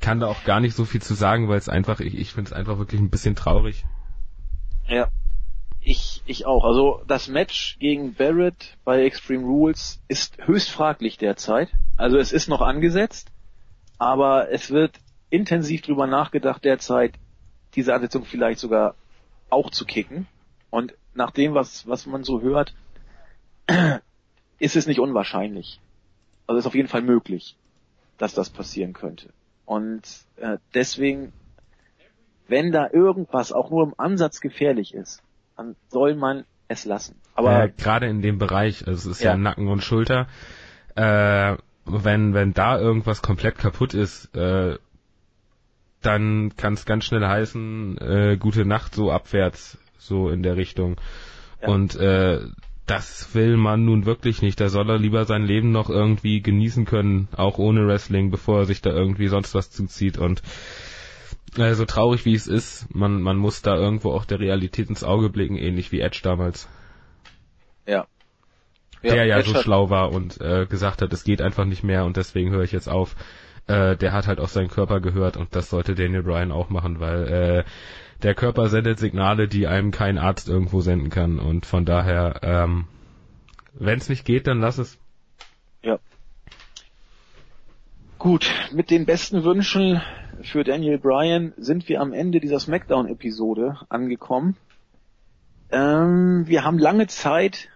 kann da auch gar nicht so viel zu sagen, weil es einfach, ich, ich finde es einfach wirklich ein bisschen traurig. Ja, ich, ich auch. Also das Match gegen Barrett bei Extreme Rules ist höchst fraglich derzeit. Also es ist noch angesetzt, aber es wird intensiv drüber nachgedacht derzeit, diese Ansetzung vielleicht sogar auch zu kicken. Und nach dem, was, was man so hört, ist es nicht unwahrscheinlich. Also ist auf jeden Fall möglich, dass das passieren könnte. Und äh, deswegen, wenn da irgendwas auch nur im Ansatz gefährlich ist, dann soll man es lassen. Aber äh, gerade in dem Bereich, also es ist ja, ja Nacken und Schulter, äh, wenn wenn da irgendwas komplett kaputt ist, äh, dann kann es ganz schnell heißen, äh, gute Nacht so abwärts, so in der Richtung. Ja. Und äh, das will man nun wirklich nicht. Da soll er lieber sein Leben noch irgendwie genießen können, auch ohne Wrestling, bevor er sich da irgendwie sonst was zuzieht. Und äh, so traurig wie es ist, man, man muss da irgendwo auch der Realität ins Auge blicken, ähnlich wie Edge damals. Ja. Ja der ja Edge so schlau war und äh, gesagt hat, es geht einfach nicht mehr und deswegen höre ich jetzt auf. Äh, der hat halt auf seinen Körper gehört und das sollte Daniel Bryan auch machen, weil äh, der Körper sendet Signale, die einem kein Arzt irgendwo senden kann. Und von daher, ähm, wenn es nicht geht, dann lass es. Ja. Gut, mit den besten Wünschen für Daniel Bryan sind wir am Ende dieser SmackDown-Episode angekommen. Ähm, wir haben lange Zeit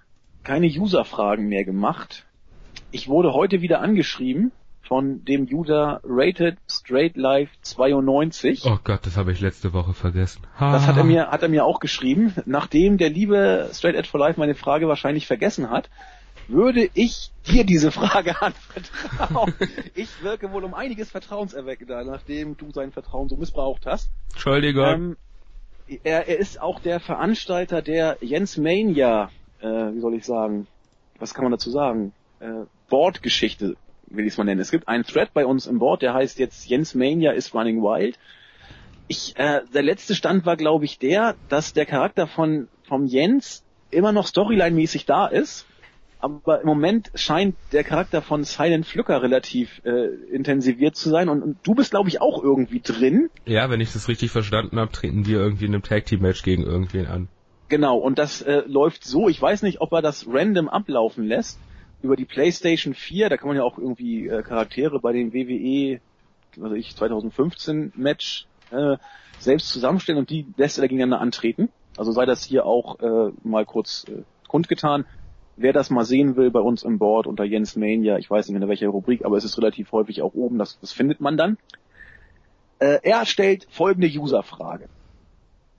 keine User-Fragen mehr gemacht. Ich wurde heute wieder angeschrieben von dem User Rated Straight Life 92. Oh Gott, das habe ich letzte Woche vergessen. Ha. Das hat er mir, hat er mir auch geschrieben. Nachdem der liebe Straight Edge for Life meine Frage wahrscheinlich vergessen hat, würde ich dir diese Frage anvertrauen. ich wirke wohl um einiges vertrauenserweckender, nachdem du sein Vertrauen so missbraucht hast. Entschuldigung. Ähm, er, er ist auch der Veranstalter der Jens Mania, äh, wie soll ich sagen, was kann man dazu sagen, äh, Bordgeschichte will ich es mal nennen. Es gibt einen Thread bei uns im Board, der heißt jetzt Jens Mania is running wild. Ich, äh, der letzte Stand war, glaube ich, der, dass der Charakter von vom Jens immer noch Storyline-mäßig da ist, aber im Moment scheint der Charakter von Silent Flücker relativ äh, intensiviert zu sein und, und du bist, glaube ich, auch irgendwie drin. Ja, wenn ich das richtig verstanden habe, treten wir irgendwie in einem Tag Team Match gegen irgendwen an. Genau, und das äh, läuft so, ich weiß nicht, ob er das random ablaufen lässt, über die PlayStation 4, da kann man ja auch irgendwie äh, Charaktere bei den WWE, also ich 2015 Match äh, selbst zusammenstellen und die lässt er gegeneinander antreten. Also sei das hier auch äh, mal kurz äh, kundgetan. Wer das mal sehen will bei uns im Board unter Jens Mania, ich weiß nicht in welcher Rubrik, aber es ist relativ häufig auch oben, das, das findet man dann. Äh, er stellt folgende Userfrage.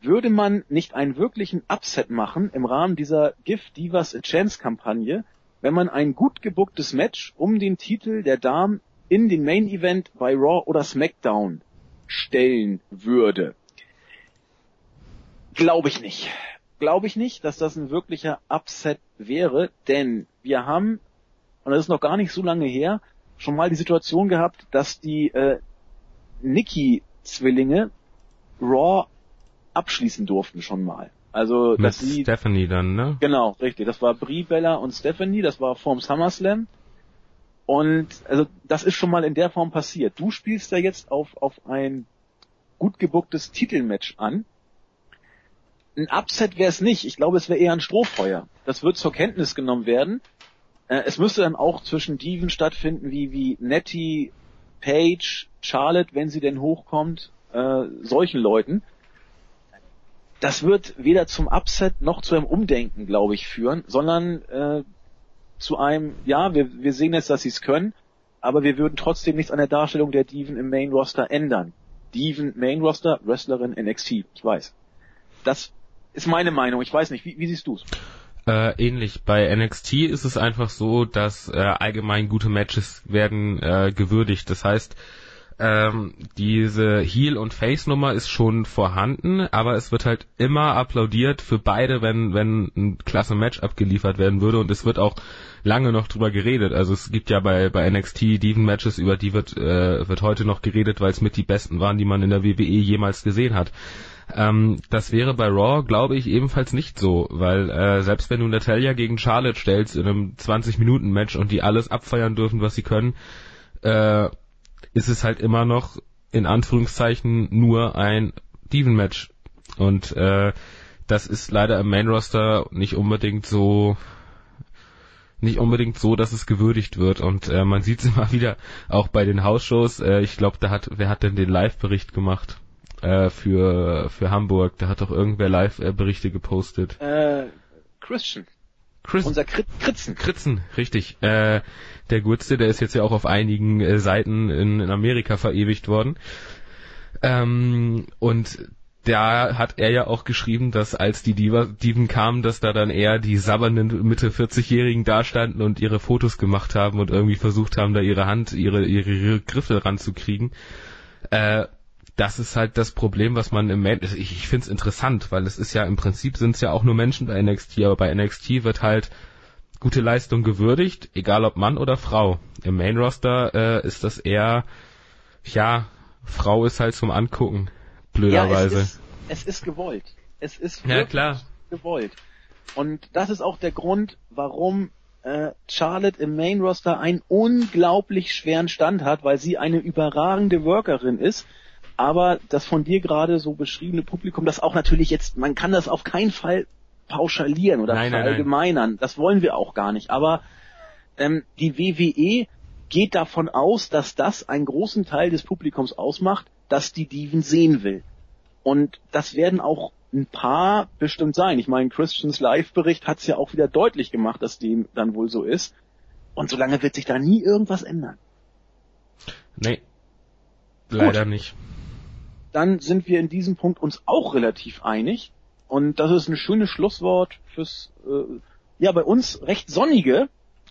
Würde man nicht einen wirklichen Upset machen im Rahmen dieser Give Divas a Chance Kampagne, wenn man ein gut gebucktes Match um den Titel der Damen in den Main Event bei Raw oder SmackDown stellen würde. Glaube ich nicht. Glaube ich nicht, dass das ein wirklicher Upset wäre, denn wir haben, und das ist noch gar nicht so lange her, schon mal die Situation gehabt, dass die äh, Nikki-Zwillinge Raw abschließen durften schon mal. Also Mit dass sie Stephanie dann, ne? Genau, richtig. Das war Brie, Bella und Stephanie, das war vorm SummerSlam. Und also das ist schon mal in der Form passiert. Du spielst da jetzt auf, auf ein gut gebucktes Titelmatch an. Ein Upset wäre es nicht. Ich glaube, es wäre eher ein Strohfeuer. Das wird zur Kenntnis genommen werden. Äh, es müsste dann auch zwischen Diven stattfinden, wie, wie Nettie, Paige, Charlotte, wenn sie denn hochkommt, äh, solchen Leuten. Das wird weder zum Upset noch zu einem Umdenken, glaube ich, führen, sondern äh, zu einem, ja, wir, wir sehen jetzt, dass sie es können, aber wir würden trotzdem nichts an der Darstellung der Diven im Main Roster ändern. Diven Main Roster, Wrestlerin NXT, ich weiß. Das ist meine Meinung, ich weiß nicht, wie, wie siehst du's? Äh, ähnlich. Bei NXT ist es einfach so, dass äh, allgemein gute Matches werden äh, gewürdigt. Das heißt, ähm, diese Heel- und Face-Nummer ist schon vorhanden, aber es wird halt immer applaudiert für beide, wenn, wenn ein klasse Match abgeliefert werden würde und es wird auch lange noch drüber geredet. Also es gibt ja bei, bei NXT Diven-Matches, über die wird, äh, wird heute noch geredet, weil es mit die besten waren, die man in der WWE jemals gesehen hat. Ähm, das wäre bei Raw, glaube ich, ebenfalls nicht so, weil äh, selbst wenn du Natalia gegen Charlotte stellst in einem 20-Minuten-Match und die alles abfeiern dürfen, was sie können, äh, ist es halt immer noch in Anführungszeichen nur ein Diven-Match. Und äh, das ist leider im Main-Roster nicht unbedingt so nicht unbedingt so, dass es gewürdigt wird. Und äh, man sieht es immer wieder auch bei den Hausshows. Äh, ich glaube, da hat wer hat denn den Live-Bericht gemacht äh, für für Hamburg? Da hat doch irgendwer Live-Berichte gepostet. Äh, Christian. Chris Unser Krit Kritzen. Kritzen, richtig. Äh, der Gutste, der ist jetzt ja auch auf einigen äh, Seiten in, in Amerika verewigt worden. Ähm, und da hat er ja auch geschrieben, dass als die Diva, Diven kamen, dass da dann eher die sabbernden Mitte 40-Jährigen dastanden und ihre Fotos gemacht haben und irgendwie versucht haben, da ihre Hand, ihre, ihre, ihre Griffe ranzukriegen. Äh, das ist halt das Problem, was man im Main, ich, ich finde es interessant, weil es ist ja im Prinzip sind es ja auch nur Menschen bei NXT, aber bei NXT wird halt gute Leistung gewürdigt, egal ob Mann oder Frau. Im Main Roster äh, ist das eher, ja, Frau ist halt zum Angucken, blöderweise. Ja, es, ist, es ist gewollt. Es ist Ja, klar. gewollt. Und das ist auch der Grund, warum äh, Charlotte im Main Roster einen unglaublich schweren Stand hat, weil sie eine überragende Workerin ist. Aber das von dir gerade so beschriebene Publikum, das auch natürlich jetzt, man kann das auf keinen Fall pauschalieren oder Nein, nein, verallgemeinern. Das wollen wir auch gar nicht. Aber ähm, die WWE geht davon aus, dass das einen großen Teil des Publikums ausmacht, dass die Diven sehen will. Und das werden auch ein paar bestimmt sein. Ich meine, Christians Live-Bericht hat es ja auch wieder deutlich gemacht, dass dem dann wohl so ist. Und solange wird sich da nie irgendwas ändern. Nee. Leider nicht. Dann sind wir in diesem Punkt uns auch relativ einig. Und das ist ein schönes Schlusswort fürs, äh, ja, bei uns recht sonnige,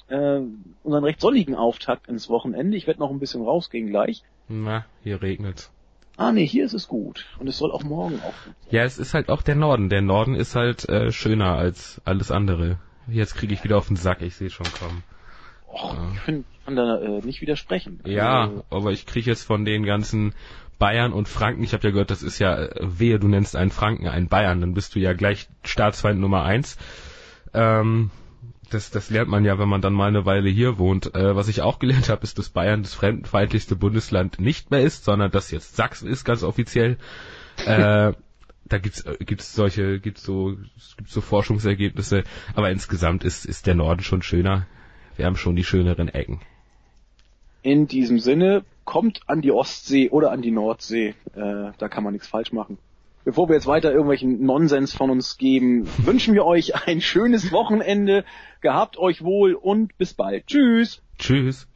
äh, unseren recht sonnigen Auftakt ins Wochenende. Ich werde noch ein bisschen rausgehen gleich. Na, hier regnet's. Ah nee, hier ist es gut. Und es soll auch morgen auch gut sein. Ja, es ist halt auch der Norden. Der Norden ist halt äh, schöner als alles andere. Jetzt kriege ich wieder auf den Sack, ich sehe schon kommen. Och, ich, find, ich kann da äh, nicht widersprechen. Ja, Also, aber ich kriege jetzt von den ganzen Bayern und Franken, ich habe ja gehört, das ist ja äh, wehe, du nennst einen Franken einen Bayern, dann bist du ja gleich Staatsfeind Nummer eins. Ähm, das, das lernt man ja, wenn man dann mal eine Weile hier wohnt. Äh, was ich auch gelernt habe, ist, dass Bayern das fremdenfeindlichste Bundesland nicht mehr ist, sondern dass jetzt Sachsen ist, ganz offiziell. Äh, da gibt's äh, gibt's solche gibt's so gibt's so Forschungsergebnisse, aber insgesamt ist ist der Norden schon schöner. Wir haben schon die schöneren Ecken. In diesem Sinne, kommt an die Ostsee oder an die Nordsee. Äh, da kann man nichts falsch machen. Bevor wir jetzt weiter irgendwelchen Nonsens von uns geben, wünschen wir euch ein schönes Wochenende. Gehabt euch wohl und bis bald. Tschüss. Tschüss.